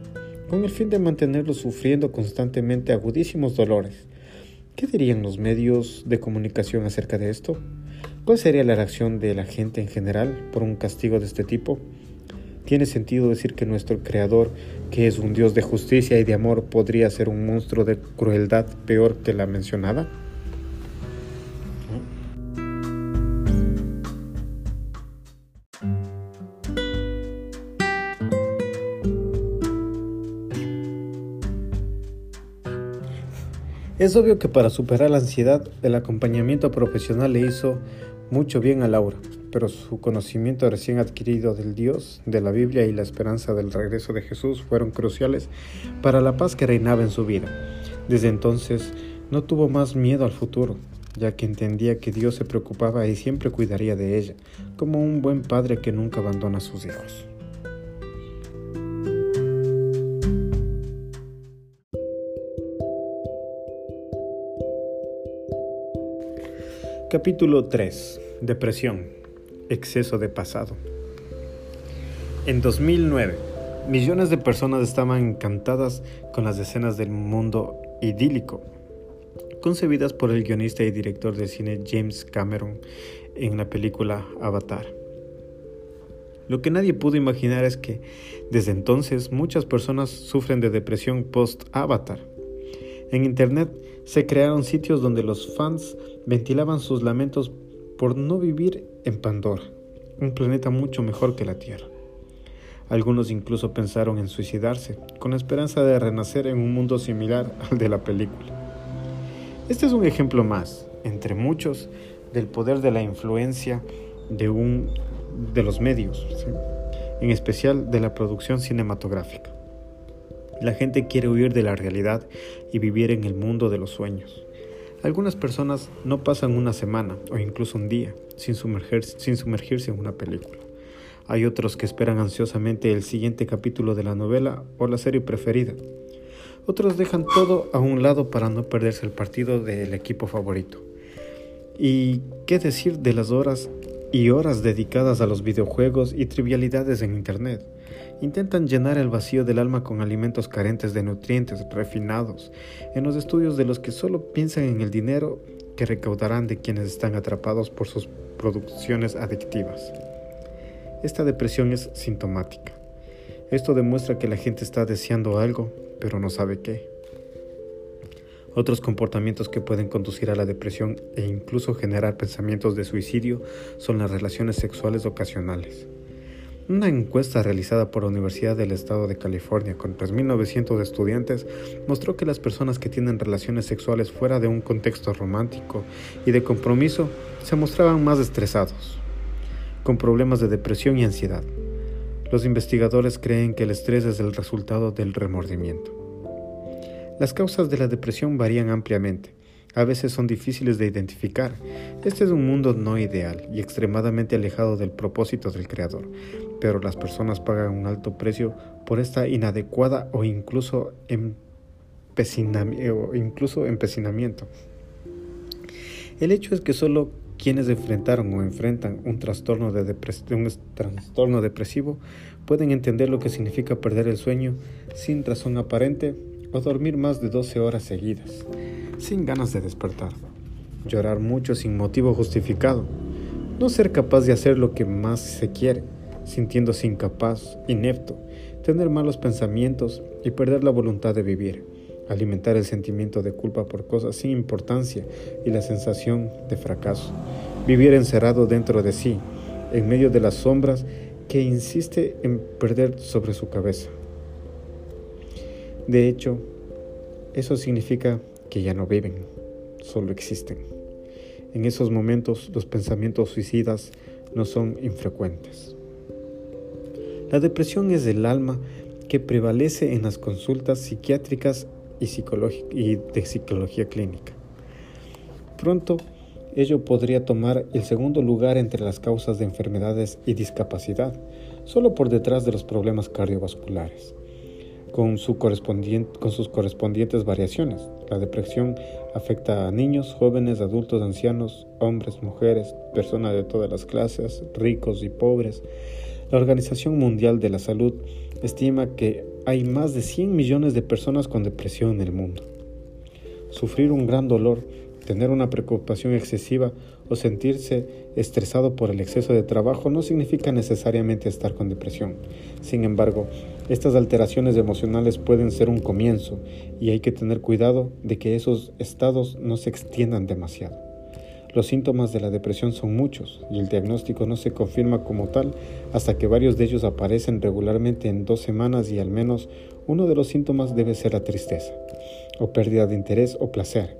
S1: con el fin de mantenerlo sufriendo constantemente agudísimos dolores. ¿Qué dirían los medios de comunicación acerca de esto? ¿Cuál sería la reacción de la gente en general por un castigo de este tipo? ¿Tiene sentido decir que nuestro Creador, que es un Dios de justicia y de amor, podría ser un monstruo de crueldad peor que la mencionada? Es obvio que para superar la ansiedad, el acompañamiento profesional le hizo mucho bien a Laura, pero su conocimiento recién adquirido del Dios, de la Biblia y la esperanza del regreso de Jesús fueron cruciales para la paz que reinaba en su vida. Desde entonces no tuvo más miedo al futuro, ya que entendía que Dios se preocupaba y siempre cuidaría de ella, como un buen padre que nunca abandona a sus hijos. Capítulo 3. Depresión. Exceso de pasado. En 2009, millones de personas estaban encantadas con las escenas del mundo idílico, concebidas por el guionista y director de cine James Cameron en la película Avatar. Lo que nadie pudo imaginar es que desde entonces muchas personas sufren de depresión post-Avatar. En Internet se crearon sitios donde los fans ventilaban sus lamentos por no vivir en Pandora, un planeta mucho mejor que la Tierra. Algunos incluso pensaron en suicidarse, con la esperanza de renacer en un mundo similar al de la película. Este es un ejemplo más, entre muchos, del poder de la influencia de, un, de los medios, en especial de la producción cinematográfica. La gente quiere huir de la realidad y vivir en el mundo de los sueños. Algunas personas no pasan una semana o incluso un día sin, sumergirse en una película. Hay otros que esperan ansiosamente el siguiente capítulo de la novela o la serie preferida. Otros dejan todo a un lado para no perderse el partido del equipo favorito. ¿Y qué decir de las horas y horas dedicadas a los videojuegos y trivialidades en Internet? Intentan llenar el vacío del alma con alimentos carentes de nutrientes refinados, en los estudios de los que solo piensan en el dinero que recaudarán de quienes están atrapados por sus producciones adictivas. Esta depresión es sintomática. Esto demuestra que la gente está deseando algo, pero no sabe qué. Otros comportamientos que pueden conducir a la depresión e incluso generar pensamientos de suicidio son las relaciones sexuales ocasionales. Una encuesta realizada por la Universidad del Estado de California con 3.900 estudiantes mostró que las personas que tienen relaciones sexuales fuera de un contexto romántico y de compromiso se mostraban más estresados, con problemas de depresión y ansiedad. Los investigadores creen que el estrés es el resultado del remordimiento. Las causas de la depresión varían ampliamente. A veces son difíciles de identificar. Este es un mundo no ideal y extremadamente alejado del propósito del Creador, pero las personas pagan un alto precio por esta inadecuada o incluso, empecinamiento. El hecho es que solo quienes enfrentaron o enfrentan un trastorno, de un trastorno depresivo pueden entender lo que significa perder el sueño sin razón aparente o dormir más de 12 horas seguidas, sin ganas de despertar, llorar mucho sin motivo justificado, no ser capaz de hacer lo que más se quiere, sintiéndose incapaz, inepto, tener malos pensamientos y perder la voluntad de vivir, alimentar el sentimiento de culpa por cosas sin importancia y la sensación de fracaso, vivir encerrado dentro de sí, en medio de las sombras que insiste en perder sobre su cabeza. De hecho, eso significa que ya no viven, solo existen. En esos momentos los pensamientos suicidas no son infrecuentes. La depresión es el alma que prevalece en las consultas psiquiátricas y, de psicología clínica. Pronto, ello podría tomar el segundo lugar entre las causas de enfermedades y discapacidad, solo por detrás de los problemas cardiovasculares, con, con sus correspondientes variaciones. La depresión afecta a niños, jóvenes, adultos, ancianos, hombres, mujeres, personas de todas las clases, ricos y pobres, la Organización Mundial de la Salud estima que hay más de 100 millones de personas con depresión en el mundo. Sufrir un gran dolor, tener una preocupación excesiva o sentirse estresado por el exceso de trabajo no significa necesariamente estar con depresión. Sin embargo, estas alteraciones emocionales pueden ser un comienzo y hay que tener cuidado de que esos estados no se extiendan demasiado. Los síntomas de la depresión son muchos y el diagnóstico no se confirma como tal hasta que varios de ellos aparecen regularmente en dos semanas y al menos uno de los síntomas debe ser la tristeza, o pérdida de interés o placer.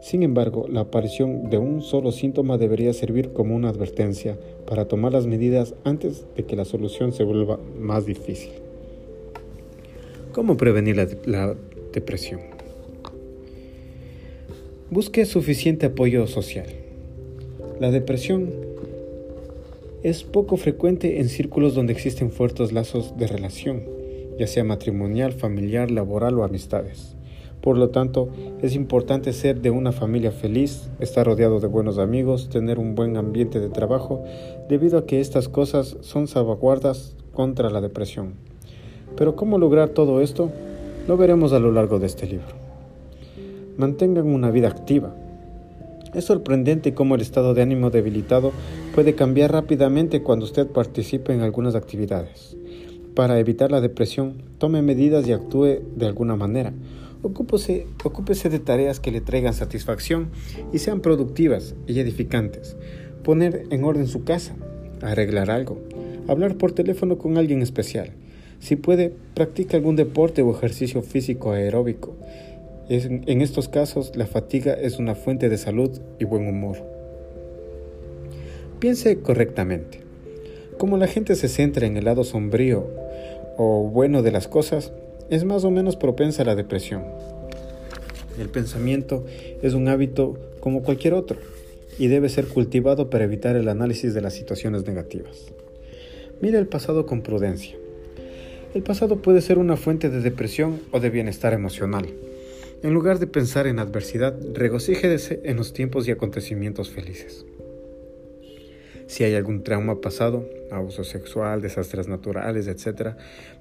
S1: Sin embargo, la aparición de un solo síntoma debería servir como una advertencia para tomar las medidas antes de que la solución se vuelva más difícil. ¿Cómo prevenir la, la depresión? Busque suficiente apoyo social. La depresión es poco frecuente en círculos donde existen fuertes lazos de relación, ya sea matrimonial, familiar, laboral o amistades. Por lo tanto, es importante ser de una familia feliz, estar rodeado de buenos amigos, tener un buen ambiente de trabajo, debido a que estas cosas son salvaguardas contra la depresión. Pero ¿cómo lograr todo esto? Lo veremos a lo largo de este libro. Mantengan una vida activa, es sorprendente cómo el estado de ánimo debilitado puede cambiar rápidamente cuando usted participe en algunas actividades. Para evitar la depresión, tome medidas y actúe de alguna manera. Ocúpese, ocúpese de tareas que le traigan satisfacción y sean productivas y edificantes. Poner en orden su casa, arreglar algo, hablar por teléfono con alguien especial, Si puede, practique algún deporte o ejercicio físico aeróbico. En estos casos, la fatiga es una fuente de salud y buen humor. Piense correctamente. Como la gente se centra en el lado sombrío o bueno de las cosas, es más o menos propensa a la depresión. El pensamiento es un hábito como cualquier otro y debe ser cultivado para evitar el análisis de las situaciones negativas. Mire el pasado con prudencia. El pasado puede ser una fuente de depresión o de bienestar emocional. En lugar de pensar en adversidad, regocíjese en los tiempos y acontecimientos felices. Si hay algún trauma pasado, abuso sexual, desastres naturales, etc.,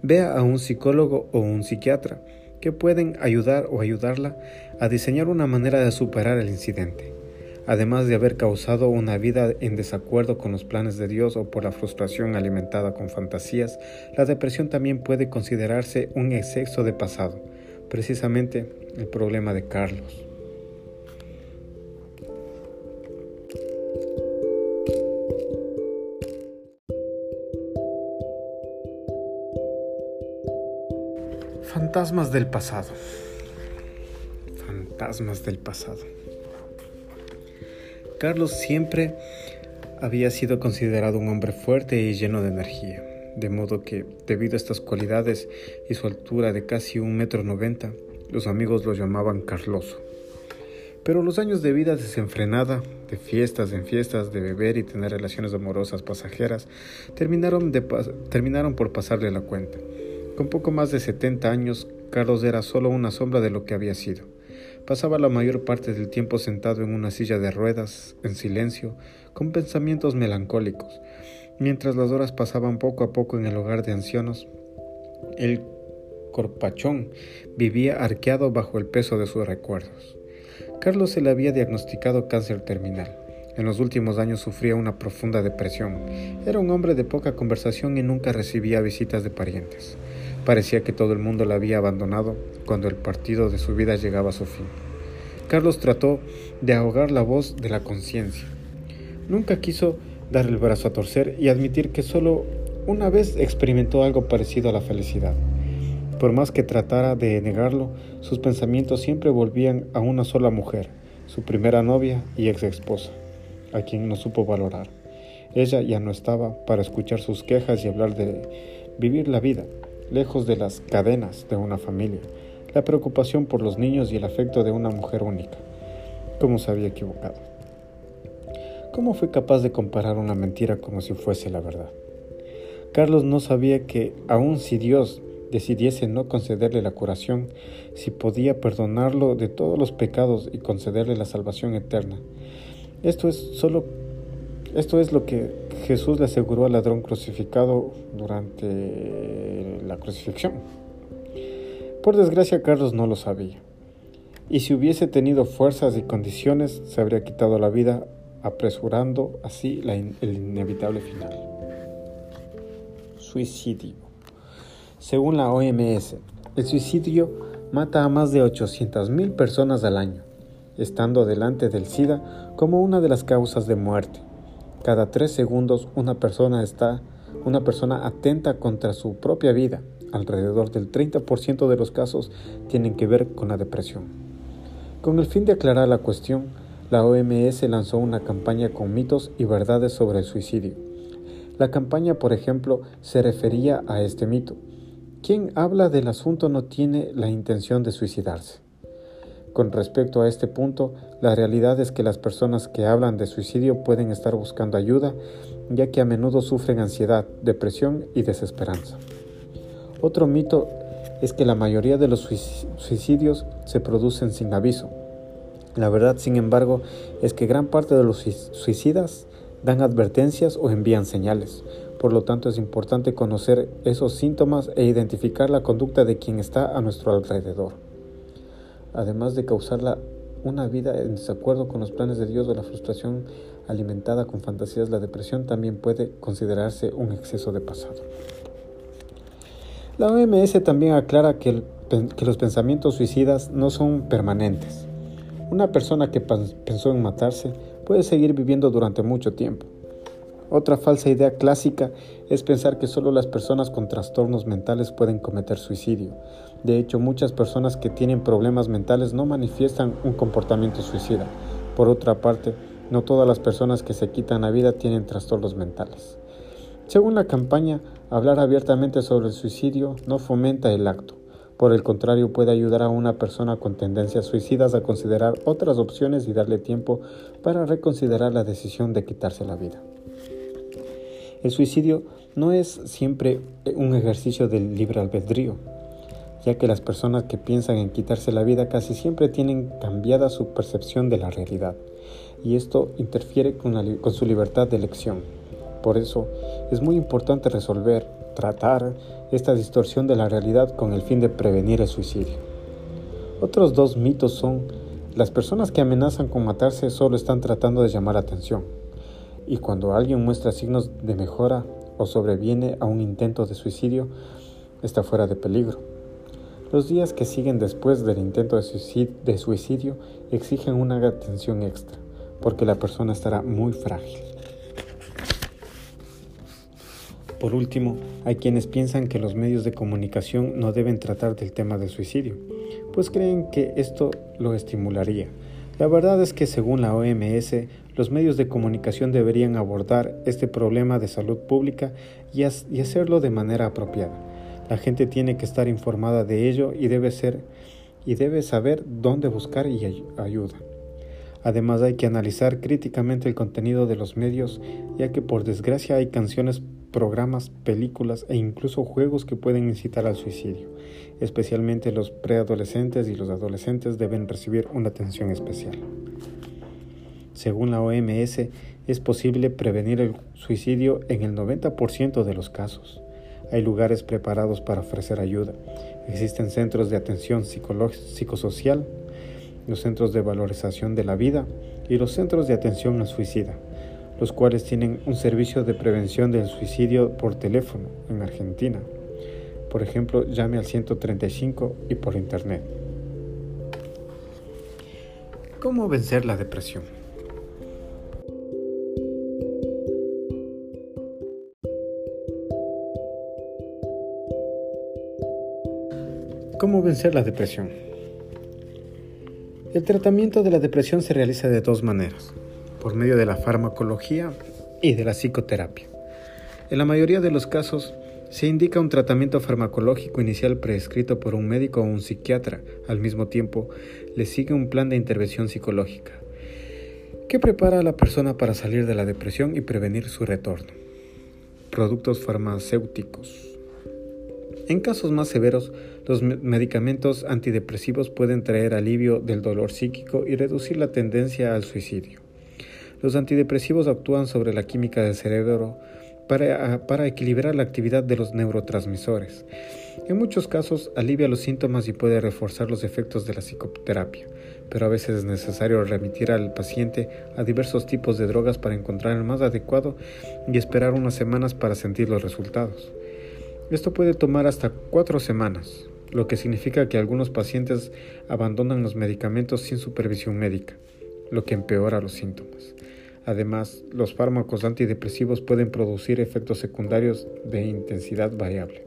S1: vea a un psicólogo o un psiquiatra que pueden ayudar o ayudarla a diseñar una manera de superar el incidente además de haber causado una vida en desacuerdo con los planes de Dios o por la frustración alimentada con fantasías, la depresión también puede considerarse un exceso de pasado, precisamente el problema de Carlos. Fantasmas del pasado. Fantasmas del pasado. Carlos siempre había sido considerado un hombre fuerte y lleno de energía, de modo que, debido a estas cualidades y su altura de casi un metro noventa, los amigos lo llamaban Carloso. Pero los años de vida desenfrenada, de fiestas en fiestas, de beber y tener relaciones amorosas pasajeras, terminaron, terminaron por pasarle la cuenta. Con poco más de 70 años, Carlos era solo una sombra de lo que había sido. Pasaba la mayor parte del tiempo sentado en una silla de ruedas, en silencio, con pensamientos melancólicos. Mientras las horas pasaban poco a poco en el hogar de ancianos, el corpachón vivía arqueado bajo el peso de sus recuerdos. Carlos se le había diagnosticado cáncer terminal. En los últimos años sufría una profunda depresión. Era un hombre de poca conversación y nunca recibía visitas de parientes. Parecía que todo el mundo la había abandonado cuando el partido de su vida llegaba a su fin. Carlos trató de ahogar la voz de la conciencia. Nunca quiso dar el brazo a torcer y admitir que solo una vez experimentó algo parecido a la felicidad. Por más que tratara de negarlo, sus pensamientos siempre volvían a una sola mujer, su primera novia y ex esposa, a quien no supo valorar. Ella ya no estaba para escuchar sus quejas y hablar de vivir la vida, lejos de las cadenas de una familia, la preocupación por los niños y el afecto de una mujer única. ¿Cómo se había equivocado? ¿Cómo fue capaz de comparar una mentira como si fuese la verdad? Carlos no sabía que, aun si Dios decidiese no concederle la curación, si podía perdonarlo de todos los pecados y concederle la salvación eterna. Esto es solo esto es lo que Jesús le aseguró al ladrón crucificado durante la crucifixión. Por desgracia Carlos no lo sabía, y si hubiese tenido fuerzas y condiciones se habría quitado la vida apresurando así el inevitable final. Suicidio. Según la OMS, el suicidio mata a más de 800.000 personas al año, estando delante del SIDA como una de las causas de muerte. Cada tres segundos una persona está, una persona atenta contra su propia vida. Alrededor del 30% de los casos tienen que ver con la depresión. Con el fin de aclarar la cuestión, la OMS lanzó una campaña con mitos y verdades sobre el suicidio. La campaña, por ejemplo, se refería a este mito. Quien habla del asunto no tiene la intención de suicidarse. Con respecto a este punto, la realidad es que las personas que hablan de suicidio pueden estar buscando ayuda, ya que a menudo sufren ansiedad, depresión y desesperanza. Otro mito es que la mayoría de los suicidios se producen sin aviso. La verdad, sin embargo, es que gran parte de los suicidas dan advertencias o envían señales. Por lo tanto, es importante conocer esos síntomas e identificar la conducta de quien está a nuestro alrededor además de causarla una vida en desacuerdo con los planes de Dios o la frustración alimentada con fantasías, la depresión también puede considerarse un exceso de pasado. La OMS también aclara que, los pensamientos suicidas no son permanentes. Una persona que pensó en matarse puede seguir viviendo durante mucho tiempo. Otra falsa idea clásica es pensar que solo las personas con trastornos mentales pueden cometer suicidio. De hecho, muchas personas que tienen problemas mentales no manifiestan un comportamiento suicida. Por otra parte, no todas las personas que se quitan la vida tienen trastornos mentales. Según la campaña, hablar abiertamente sobre el suicidio no fomenta el acto. Por el contrario, puede ayudar a una persona con tendencias suicidas a considerar otras opciones y darle tiempo para reconsiderar la decisión de quitarse la vida. El suicidio no es siempre un ejercicio del libre albedrío, ya que las personas que piensan en quitarse la vida casi siempre tienen cambiada su percepción de la realidad, y esto interfiere con, su libertad de elección. Por eso es muy importante resolver, tratar esta distorsión de la realidad con el fin de prevenir el suicidio. Otros dos mitos son, las personas que amenazan con matarse solo están tratando de llamar atención, y cuando alguien muestra signos de mejora o sobreviene a un intento de suicidio, está fuera de peligro. Los días que siguen después del intento de suicidio, exigen una atención extra, porque la persona estará muy frágil. Por último, hay quienes piensan que los medios de comunicación no deben tratar del tema del suicidio, pues creen que esto lo estimularía. La verdad es que según la OMS, los medios de comunicación deberían abordar este problema de salud pública y, hacerlo de manera apropiada. La gente tiene que estar informada de ello y debe saber dónde buscar ayuda. Además hay que analizar críticamente el contenido de los medios, ya que por desgracia hay canciones programas, películas e incluso juegos que pueden incitar al suicidio. Especialmente los preadolescentes y los adolescentes deben recibir una atención especial. Según la OMS, es posible prevenir el suicidio en el 90% de los casos. Hay lugares preparados para ofrecer ayuda. Existen centros de atención psicosocial, los centros de valorización de la vida y los centros de atención al suicida los cuales tienen un servicio de prevención del suicidio por teléfono en Argentina. Por ejemplo, llame al 135 y por internet. ¿Cómo vencer la depresión? ¿Cómo vencer la depresión? El tratamiento de la depresión se realiza de dos maneras por medio de la farmacología y de la psicoterapia. En la mayoría de los casos, se indica un tratamiento farmacológico inicial prescrito por un médico o un psiquiatra. Al mismo tiempo, le sigue un plan de intervención psicológica que prepara a la persona para salir de la depresión y prevenir su retorno. Productos farmacéuticos. En casos más severos, los medicamentos antidepresivos pueden traer alivio del dolor psíquico y reducir la tendencia al suicidio. Los antidepresivos actúan sobre la química del cerebro para, equilibrar la actividad de los neurotransmisores. En muchos casos alivia los síntomas y puede reforzar los efectos de la psicoterapia, pero a veces es necesario remitir al paciente a diversos tipos de drogas para encontrar el más adecuado y esperar unas semanas para sentir los resultados. Esto puede tomar hasta cuatro semanas, lo que significa que algunos pacientes abandonan los medicamentos sin supervisión médica, lo que empeora los síntomas. Además, los fármacos antidepresivos pueden producir efectos secundarios de intensidad variable.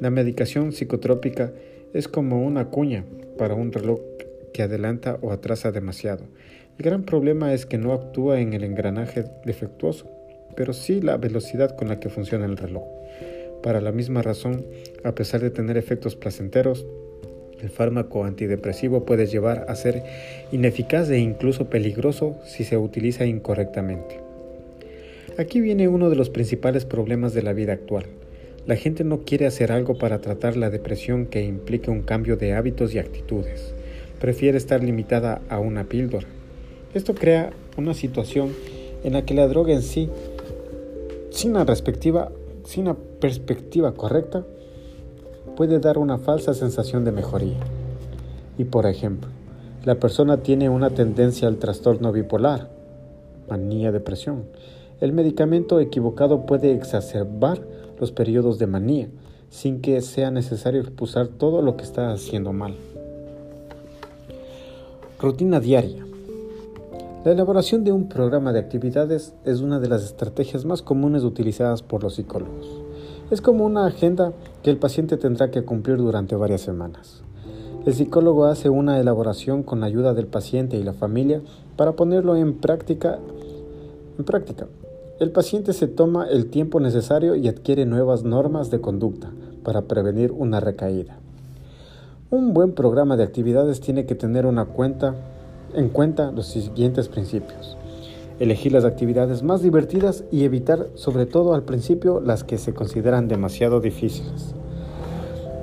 S1: La medicación psicotrópica es como una cuña para un reloj que adelanta o atrasa demasiado. El gran problema es que no actúa en el engranaje defectuoso, pero sí la velocidad con la que funciona el reloj. Para la misma razón, a pesar de tener efectos placenteros, el fármaco antidepresivo puede llevar a ser ineficaz e incluso peligroso si se utiliza incorrectamente. Aquí viene uno de los principales problemas de la vida actual. La gente no quiere hacer algo para tratar la depresión que implique un cambio de hábitos y actitudes. Prefiere estar limitada a una píldora. Esto crea una situación en la que la droga en sí, sin una, sin una perspectiva correcta, puede dar una falsa sensación de mejoría. Y por ejemplo, la persona tiene una tendencia al trastorno bipolar, manía, depresión. El medicamento equivocado puede exacerbar los periodos de manía, sin que sea necesario expulsar todo lo que está haciendo mal. Rutina diaria. La elaboración de un programa de actividades es una de las estrategias más comunes utilizadas por los psicólogos. Es como una agenda que el paciente tendrá que cumplir durante varias semanas. El psicólogo hace una elaboración con la ayuda del paciente y la familia para ponerlo en práctica. En práctica. El paciente se toma el tiempo necesario y adquiere nuevas normas de conducta para prevenir una recaída. Un buen programa de actividades tiene que tener una cuenta en cuenta los siguientes principios. Elegir las actividades más divertidas y evitar, sobre todo al principio, las que se consideran demasiado difíciles.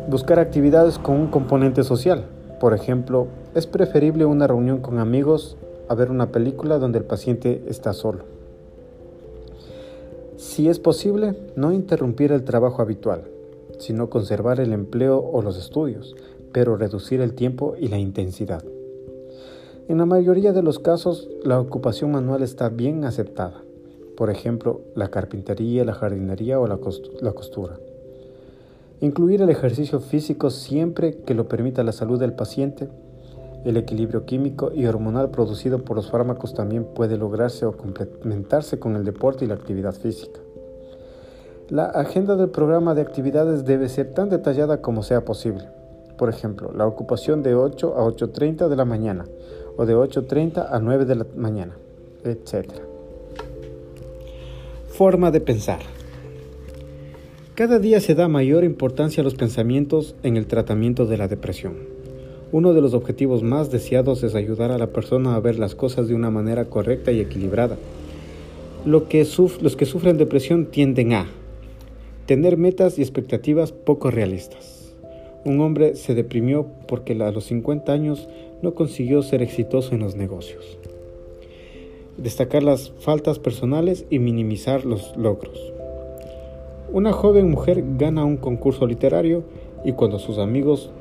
S1: Buscar actividades con un componente social. Por ejemplo, es preferible una reunión con amigos a ver una película donde el paciente está solo. Si es posible, no interrumpir el trabajo habitual, sino conservar el empleo o los estudios, pero reducir el tiempo y la intensidad. En la mayoría de los casos, la ocupación manual está bien aceptada, por ejemplo, la carpintería, la jardinería o la costura. Incluir el ejercicio físico siempre que lo permita la salud del paciente. El equilibrio químico y hormonal producido por los fármacos también puede lograrse o complementarse con el deporte y la actividad física. La agenda del programa de actividades debe ser tan detallada como sea posible. Por ejemplo, la ocupación de 8 a 8.30 de la mañana o de 8.30 a 9 de la mañana, etc. Forma de pensar. Cada día se da mayor importancia a los pensamientos en el tratamiento de la depresión. Uno de los objetivos más deseados es ayudar a la persona a ver las cosas de una manera correcta y equilibrada. Lo que los que sufren depresión tienden a tener metas y expectativas poco realistas. Un hombre se deprimió porque a los 50 años no consiguió ser exitoso en los negocios. Destacar las faltas personales y minimizar los logros. Una joven mujer gana un concurso literario y cuando sus amigos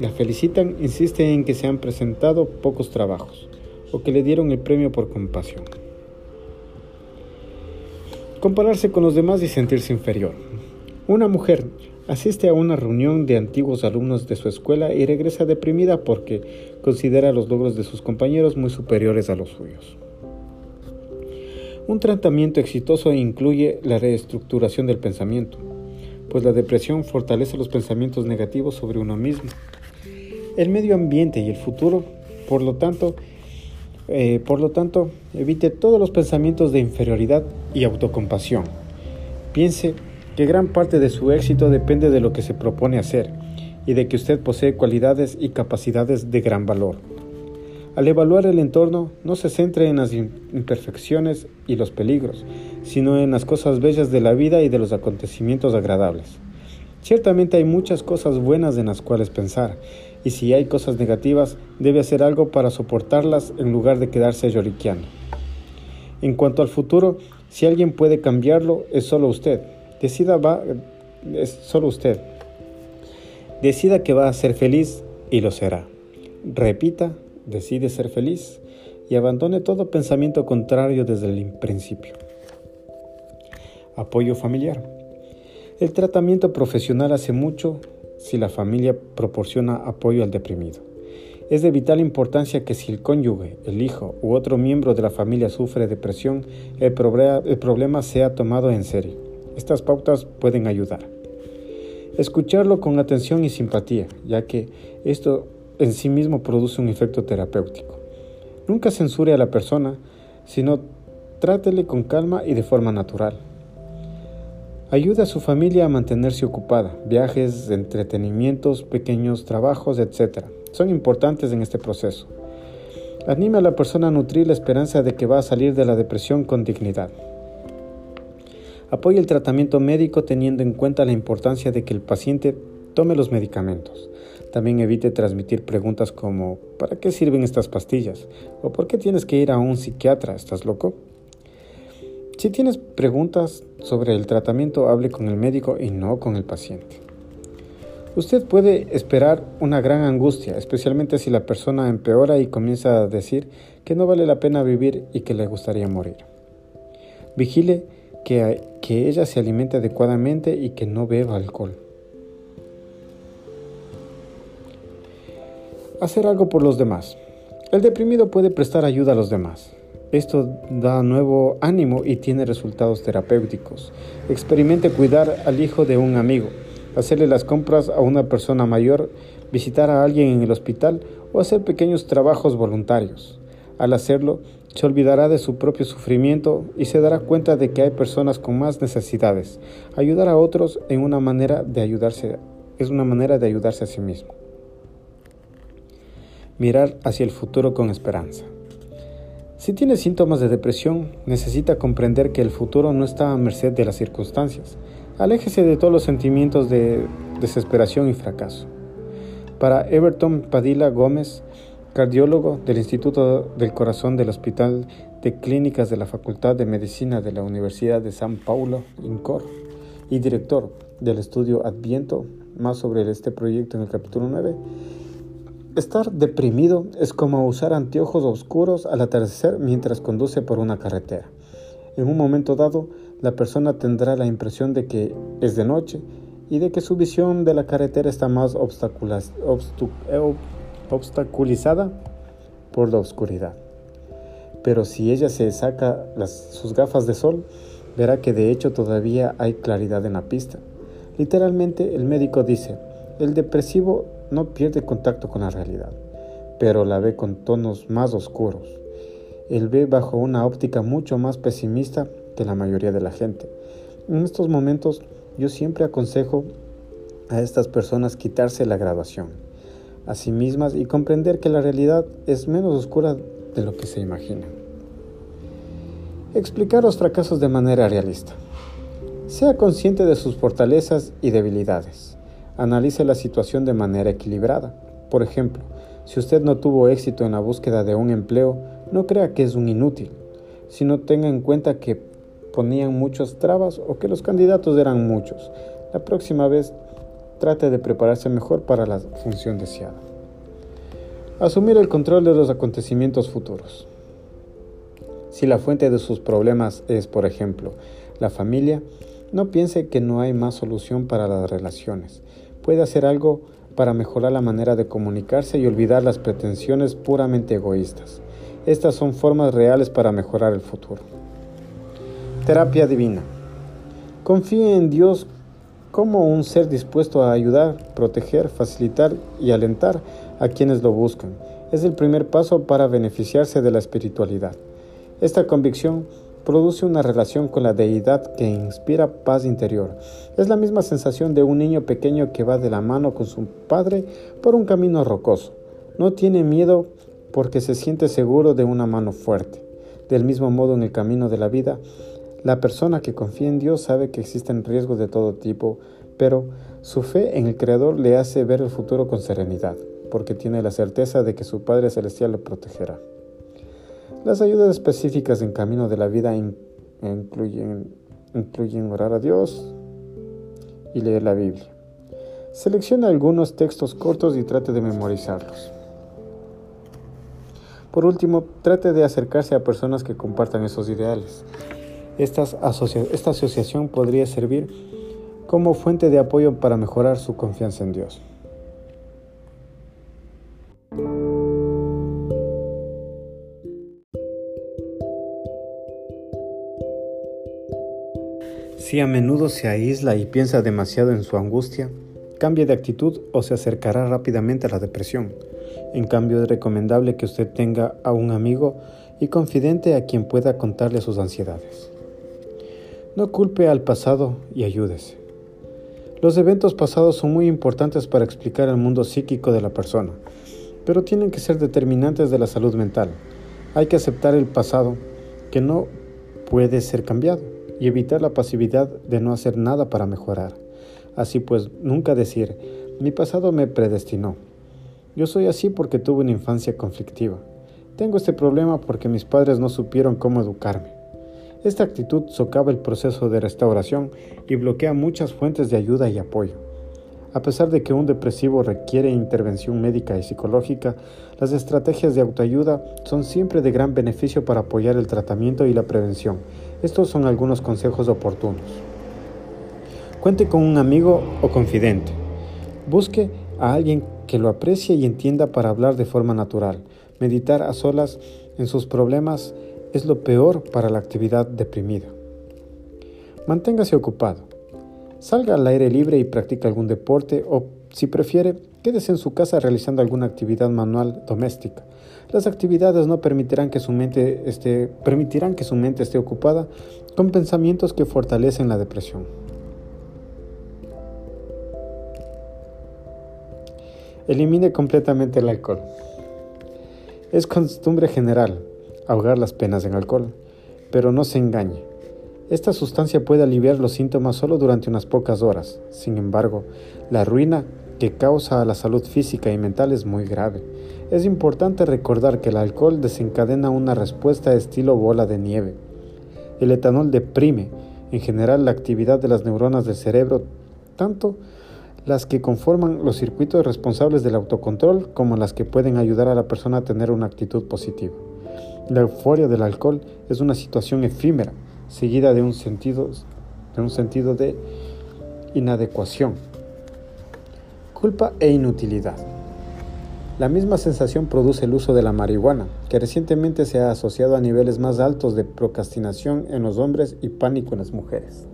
S1: la felicitan insiste en que se han presentado pocos trabajos o que le dieron el premio por compasión. Compararse con los demás y sentirse inferior. Una mujer asiste a una reunión de antiguos alumnos de su escuela y regresa deprimida porque considera los logros de sus compañeros muy superiores a los suyos. Un tratamiento exitoso incluye la reestructuración del pensamiento, pues la depresión fortalece los pensamientos negativos sobre uno mismo. El medio ambiente y el futuro, por lo tanto, eh, por lo tanto, evite todos los pensamientos de inferioridad y autocompasión. Piense que gran parte de su éxito depende de lo que se propone hacer y de que usted posee cualidades y capacidades de gran valor. Al evaluar el entorno, no se centre en las imperfecciones y los peligros, sino en las cosas bellas de la vida y de los acontecimientos agradables. Ciertamente hay muchas cosas buenas en las cuales pensar, y si hay cosas negativas, debe hacer algo para soportarlas en lugar de quedarse lloriqueando. En cuanto al futuro, si alguien puede cambiarlo, es solo usted. Decida va, es solo usted. Decida que va a ser feliz y lo será. Repita, decide ser feliz y abandone todo pensamiento contrario desde el principio. Apoyo familiar. El tratamiento profesional hace mucho si la familia proporciona apoyo al deprimido. Es de vital importancia que si el cónyuge, el hijo u otro miembro de la familia sufre depresión, el, el problema sea tomado en serio. Estas pautas pueden ayudar. Escucharlo con atención y simpatía, ya que esto en sí mismo produce un efecto terapéutico. Nunca censure a la persona, sino trátele con calma y de forma natural. Ayuda a su familia a mantenerse ocupada. Viajes, entretenimientos, pequeños trabajos, etc. son importantes en este proceso. Anime a la persona a nutrir la esperanza de que va a salir de la depresión con dignidad. Apoya el tratamiento médico teniendo en cuenta la importancia de que el paciente tome los medicamentos. También evite transmitir preguntas como ¿para qué sirven estas pastillas? ¿O por qué tienes que ir a un psiquiatra? ¿Estás loco? Si tienes preguntas sobre el tratamiento, hable con el médico y no con el paciente. Usted puede esperar una gran angustia, especialmente si la persona empeora y comienza a decir que no vale la pena vivir y que le gustaría morir. Vigile que, que ella se alimente adecuadamente y que no beba alcohol. Hacer algo por los demás. El deprimido puede prestar ayuda a los demás. Esto da nuevo ánimo y tiene resultados terapéuticos. Experimente cuidar al hijo de un amigo, hacerle las compras a una persona mayor, visitar a alguien en el hospital o hacer pequeños trabajos voluntarios. Al hacerlo, se olvidará de su propio sufrimiento y se dará cuenta de que hay personas con más necesidades. Ayudar a otros en una manera de ayudarse es una manera de ayudarse a sí mismo. Mirar hacia el futuro con esperanza. Si tiene síntomas de depresión, necesita comprender que el futuro no está a merced de las circunstancias. Aléjese de todos los sentimientos de desesperación y fracaso. Para Everton Padilla Gómez, cardiólogo del Instituto del Corazón del Hospital de Clínicas de la Facultad de Medicina de la Universidad de San Paulo, INCOR, y director del estudio Adviento, más sobre este proyecto en el capítulo 9. Estar deprimido es como usar anteojos oscuros al atardecer mientras conduce por una carretera. En un momento dado, la persona tendrá la impresión de que es de noche y de que su visión de la carretera está más eh, obstaculizada por la oscuridad. Pero si ella se saca sus gafas de sol, verá que de hecho todavía hay claridad en la pista. Literalmente el médico dice, el depresivo no pierde contacto con la realidad, pero la ve con tonos más oscuros. Él ve bajo una óptica mucho más pesimista que la mayoría de la gente. En estos momentos yo siempre aconsejo a estas personas quitarse la graduación a sí mismas y comprender que la realidad es menos oscura de lo que se imagina. Explicar los fracasos de manera realista. Sea consciente de sus fortalezas y debilidades. Analice la situación de manera equilibrada. Por ejemplo, si usted no tuvo éxito en la búsqueda de un empleo, no crea que es un inútil, sino tenga en cuenta que ponían muchas trabas o que los candidatos eran muchos. La próxima vez trate de prepararse mejor para la función deseada. Asumir el control de los acontecimientos futuros. Si la fuente de sus problemas es, por ejemplo, la familia, no piense que no hay más solución para las relaciones. Puede hacer algo para mejorar la manera de comunicarse y olvidar las pretensiones puramente egoístas. Estas son formas reales para mejorar el futuro. Terapia divina. Confíe en Dios como un ser dispuesto a ayudar, proteger, facilitar y alentar a quienes lo buscan. Es el primer paso para beneficiarse de la espiritualidad. Esta convicción produce una relación con la deidad que inspira paz interior. Es la misma sensación de un niño pequeño que va de la mano con su padre por un camino rocoso. No tiene miedo porque se siente seguro de una mano fuerte. Del mismo modo en el camino de la vida, la persona que confía en Dios sabe que existen riesgos de todo tipo, pero su fe en el Creador le hace ver el futuro con serenidad, porque tiene la certeza de que su Padre Celestial lo protegerá. Las ayudas específicas en camino de la vida incluyen, orar a Dios y leer la Biblia. Seleccione algunos textos cortos y trate de memorizarlos. Por último, trate de acercarse a personas que compartan esos ideales. Esta, asociación podría servir como fuente de apoyo para mejorar su confianza en Dios. Si a menudo se aísla y piensa demasiado en su angustia, cambie de actitud o se acercará rápidamente a la depresión. En cambio, es recomendable que usted tenga a un amigo y confidente a quien pueda contarle sus ansiedades. No culpe al pasado y ayúdese. Los eventos pasados son muy importantes para explicar el mundo psíquico de la persona, pero tienen que ser determinantes de la salud mental. Hay que aceptar el pasado, que no puede ser cambiado, y evitar la pasividad de no hacer nada para mejorar. Así pues, nunca decir, mi pasado me predestinó. Yo soy así porque tuve una infancia conflictiva. Tengo este problema porque mis padres no supieron cómo educarme. Esta actitud socava el proceso de restauración y bloquea muchas fuentes de ayuda y apoyo. A pesar de que un depresivo requiere intervención médica y psicológica, las estrategias de autoayuda son siempre de gran beneficio para apoyar el tratamiento y la prevención. Estos son algunos consejos oportunos. Cuente con un amigo o confidente. Busque a alguien que lo aprecie y entienda para hablar de forma natural. Meditar a solas en sus problemas es lo peor para la actividad deprimida. Manténgase ocupado. Salga al aire libre y practique algún deporte o, si prefiere, quédese en su casa realizando alguna actividad manual doméstica. Las actividades no permitirán que su mente esté, permitirán que su mente esté ocupada con pensamientos que fortalecen la depresión. Elimine completamente el alcohol. Es costumbre general ahogar las penas en alcohol, pero no se engañe. Esta sustancia puede aliviar los síntomas solo durante unas pocas horas. Sin embargo, la ruina que causa a la salud física y mental es muy grave. Es importante recordar que el alcohol desencadena una respuesta estilo bola de nieve. El etanol deprime, en general, la actividad de las neuronas del cerebro, tanto las que conforman los circuitos responsables del autocontrol como las que pueden ayudar a la persona a tener una actitud positiva. La euforia del alcohol es una situación efímera, seguida de un sentido de, de inadecuación, culpa e inutilidad. La misma sensación produce el uso de la marihuana, que recientemente se ha asociado a niveles más altos de procrastinación en los hombres y pánico en las mujeres.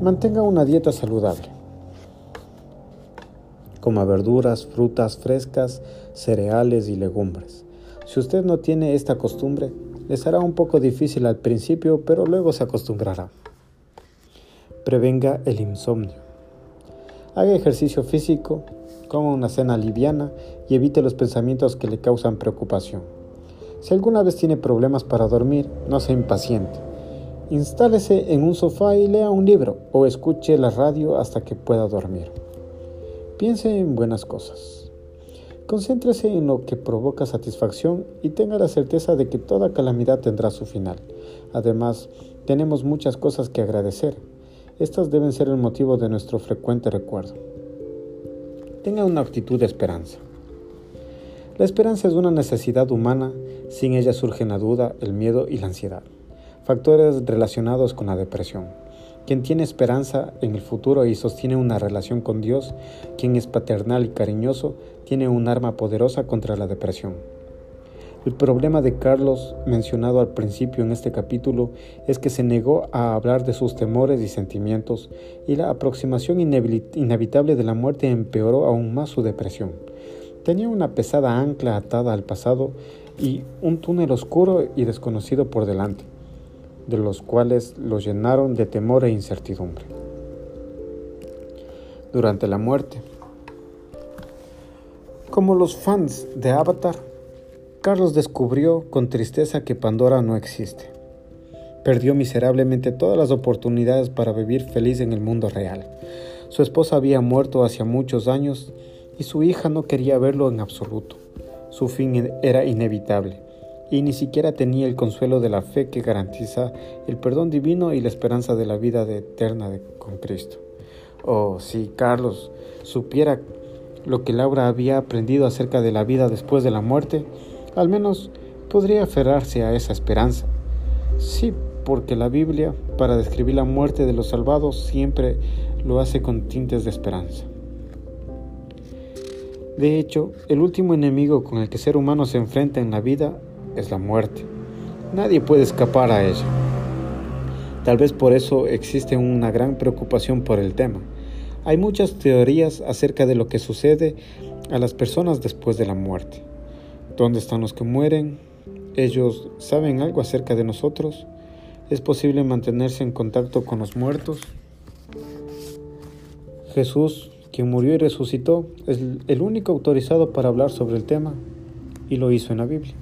S1: Mantenga una dieta saludable. Coma verduras, frutas frescas, cereales y legumbres. Si usted no tiene esta costumbre, le será un poco difícil al principio, pero luego se acostumbrará. Prevenga el insomnio. Haga ejercicio físico, coma una cena liviana y evite los pensamientos que le causan preocupación. Si alguna vez tiene problemas para dormir, no sea impaciente. Instálese en un sofá y lea un libro o escuche la radio hasta que pueda dormir. Piense en buenas cosas. Concéntrese en lo que provoca satisfacción y tenga la certeza de que toda calamidad tendrá su final. Además, tenemos muchas cosas que agradecer. Estas deben ser el motivo de nuestro frecuente recuerdo. Tenga una actitud de esperanza. La esperanza es una necesidad humana, sin ella surgen la duda, el miedo y la ansiedad factores relacionados con la depresión. Quien tiene esperanza en el futuro y sostiene una relación con Dios, quien es paternal y cariñoso, tiene un arma poderosa contra la depresión. El problema de Carlos, mencionado al principio en este capítulo, es que se negó a hablar de sus temores y sentimientos, y la aproximación inevitable de la muerte empeoró aún más su depresión. Tenía una pesada ancla atada al pasado y un túnel oscuro y desconocido por delante de los cuales los llenaron de temor e incertidumbre. Durante la muerte, como los fans de Avatar, Carlos descubrió con tristeza que Pandora no existe. Perdió miserablemente todas las oportunidades para vivir feliz en el mundo real. Su esposa había muerto hace muchos años y su hija no quería verlo en absoluto. Su fin era inevitable y ni siquiera tenía el consuelo de la fe que garantiza el perdón divino y la esperanza de la vida eterna con Cristo. Oh, si Carlos supiera lo que Laura había aprendido acerca de la vida después de la muerte, al menos podría aferrarse a esa esperanza. Sí, porque la Biblia, para describir la muerte de los salvados, siempre lo hace con tintes de esperanza. De hecho, el último enemigo con el que ser humano se enfrenta en la vida es la muerte. Nadie puede escapar a ella. Tal vez por eso existe una gran preocupación por el tema. Hay muchas teorías acerca de lo que sucede a las personas después de la muerte. ¿Dónde están los que mueren? ¿Ellos saben algo acerca de nosotros? ¿Es posible mantenerse en contacto con los muertos? Jesús, quien murió y resucitó, es el único autorizado para hablar sobre el tema y lo hizo en la Biblia.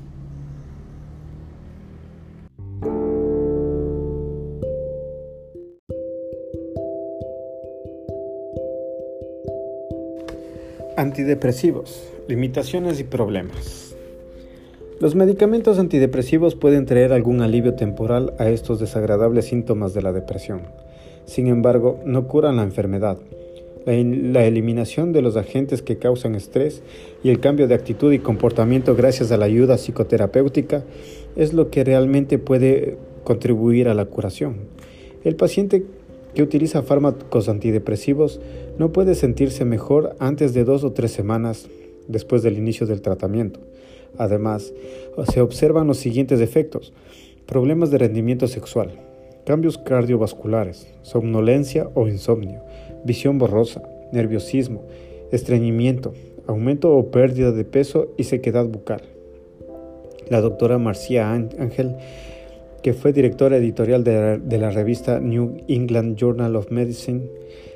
S1: Antidepresivos, limitaciones y problemas. Los medicamentos antidepresivos pueden traer algún alivio temporal a estos desagradables síntomas de la depresión. Sin embargo, no curan la enfermedad. La, eliminación de los agentes que causan estrés y el cambio de actitud y comportamiento gracias a la ayuda psicoterapéutica es lo que realmente puede contribuir a la curación. El paciente que utiliza fármacos antidepresivos no puede sentirse mejor antes de dos o tres semanas después del inicio del tratamiento. Además, se observan los siguientes efectos. Problemas de rendimiento sexual, cambios cardiovasculares, somnolencia o insomnio, visión borrosa, nerviosismo, estreñimiento, aumento o pérdida de peso y sequedad bucal. La doctora Marcia Ángel, que fue directora editorial de la, revista New England Journal of Medicine,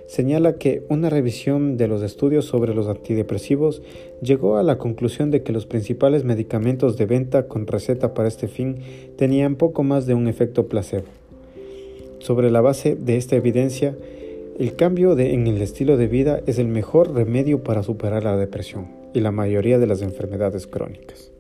S1: señala que una revisión de los estudios sobre los antidepresivos llegó a la conclusión de que los principales medicamentos de venta con receta para este fin tenían poco más de un efecto placebo. Sobre la base de esta evidencia, el cambio en el estilo de vida es el mejor remedio para superar la depresión y la mayoría de las enfermedades crónicas.